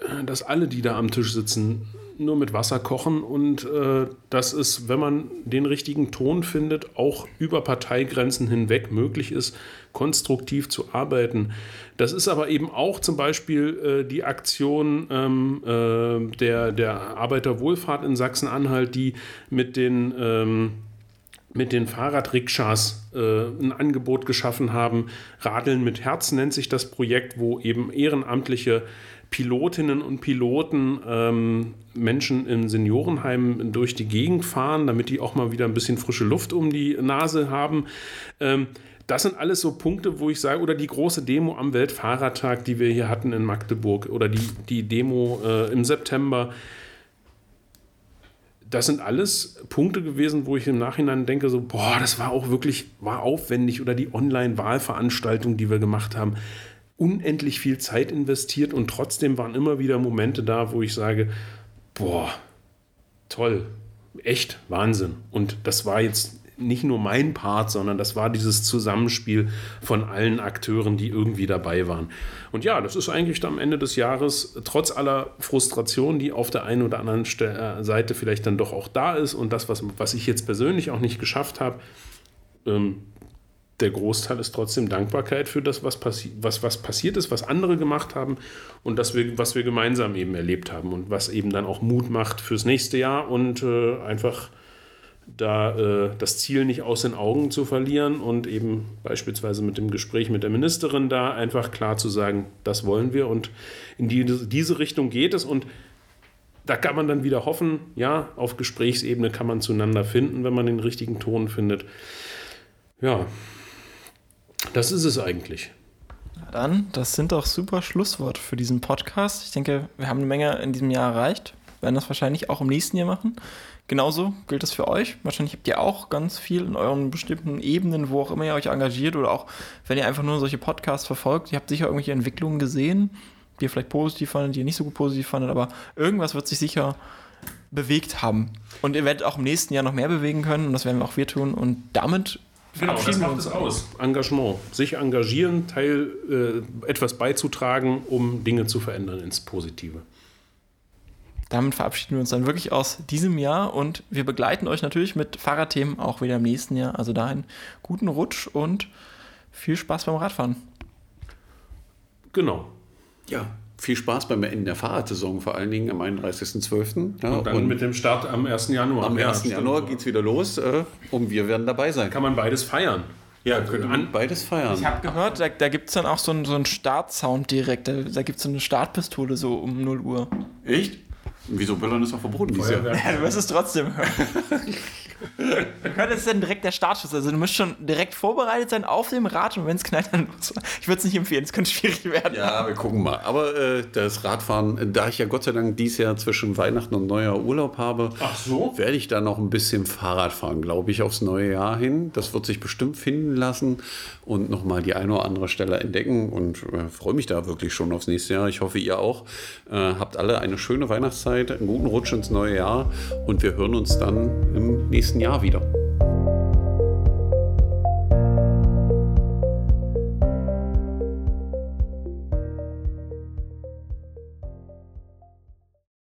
äh, dass alle, die da am Tisch sitzen, nur mit Wasser kochen und äh, dass es, wenn man den richtigen Ton findet, auch über Parteigrenzen hinweg möglich ist, konstruktiv zu arbeiten. Das ist aber eben auch zum Beispiel äh, die Aktion ähm, äh, der, der Arbeiterwohlfahrt in Sachsen-Anhalt, die mit den ähm, mit den Fahrradrikschas äh, ein Angebot geschaffen haben. Radeln mit Herz nennt sich das Projekt, wo eben ehrenamtliche Pilotinnen und Piloten ähm, Menschen in Seniorenheimen durch die Gegend fahren, damit die auch mal wieder ein bisschen frische Luft um die Nase haben. Ähm, das sind alles so Punkte, wo ich sage, oder die große Demo am Weltfahrradtag, die wir hier hatten in Magdeburg, oder die, die Demo äh, im September das sind alles Punkte gewesen, wo ich im Nachhinein denke, so, boah, das war auch wirklich, war aufwendig oder die Online-Wahlveranstaltung, die wir gemacht haben, unendlich viel Zeit investiert und trotzdem waren immer wieder Momente da, wo ich sage, boah, toll, echt Wahnsinn. Und das war jetzt nicht nur mein Part, sondern das war dieses Zusammenspiel von allen Akteuren, die irgendwie dabei waren. Und ja, das ist eigentlich am Ende des Jahres, trotz aller Frustration, die auf der einen oder anderen äh, Seite vielleicht dann doch auch da ist und das, was, was ich jetzt persönlich auch nicht geschafft habe, ähm, der Großteil ist trotzdem Dankbarkeit für das, was, passi was, was passiert ist, was andere gemacht haben und das wir, was wir gemeinsam eben erlebt haben und was eben dann auch Mut macht fürs nächste Jahr und äh, einfach da äh, das Ziel nicht aus den Augen zu verlieren und eben beispielsweise mit dem Gespräch mit der Ministerin da einfach klar zu sagen, das wollen wir und in die, diese Richtung geht es und da kann man dann wieder hoffen, ja, auf Gesprächsebene kann man zueinander finden, wenn man den richtigen Ton findet. Ja, das ist es eigentlich. Dann, das sind doch super Schlussworte für diesen Podcast. Ich denke, wir haben eine Menge in diesem Jahr erreicht, werden das wahrscheinlich auch im nächsten Jahr machen. Genauso gilt das für euch. Wahrscheinlich habt ihr auch ganz viel in euren bestimmten Ebenen, wo auch immer ihr euch engagiert oder auch, wenn ihr einfach nur solche Podcasts verfolgt. Ihr habt sicher irgendwelche Entwicklungen gesehen, die ihr vielleicht positiv fandet, die ihr nicht so gut positiv fandet, aber irgendwas wird sich sicher bewegt haben. Und ihr werdet auch im nächsten Jahr noch mehr bewegen können und das werden wir auch wir tun. Und damit Genau, das macht es aus. Engagement. Sich engagieren, Teil äh, etwas beizutragen, um Dinge zu verändern ins Positive damit verabschieden wir uns dann wirklich aus diesem Jahr und wir begleiten euch natürlich mit Fahrradthemen auch wieder im nächsten Jahr. Also dahin guten Rutsch und viel Spaß beim Radfahren. Genau. Ja, viel Spaß beim Ende der Fahrradsaison, vor allen Dingen am 31.12. Ja, und dann und mit dem Start am 1. Januar. Am 1. Ja, Januar geht es wieder los äh, und wir werden dabei sein. Kann man beides feiern. Ja, können an beides feiern. Ich habe gehört, da, da gibt es dann auch so einen, so einen Startsound direkt. Da, da gibt es so eine Startpistole so um 0 Uhr. Echt? Wieso Böllern ist auch verboten dieses Jahr? Ja, du wirst es trotzdem hören. *laughs* Hört es denn direkt der Startschuss? Also du musst schon direkt vorbereitet sein auf dem Rad und wenn es knallt, dann los. Ich würde es nicht empfehlen, es könnte schwierig werden. Ja, wir gucken mal. Aber äh, das Radfahren, da ich ja Gott sei Dank dieses Jahr zwischen Weihnachten und Neujahr Urlaub habe, so? werde ich da noch ein bisschen Fahrrad fahren, glaube ich, aufs neue Jahr hin. Das wird sich bestimmt finden lassen und nochmal die eine oder andere Stelle entdecken und äh, freue mich da wirklich schon aufs nächste Jahr. Ich hoffe, ihr auch. Äh, habt alle eine schöne Weihnachtszeit, einen guten Rutsch ins neue Jahr und wir hören uns dann im nächsten Jahr wieder.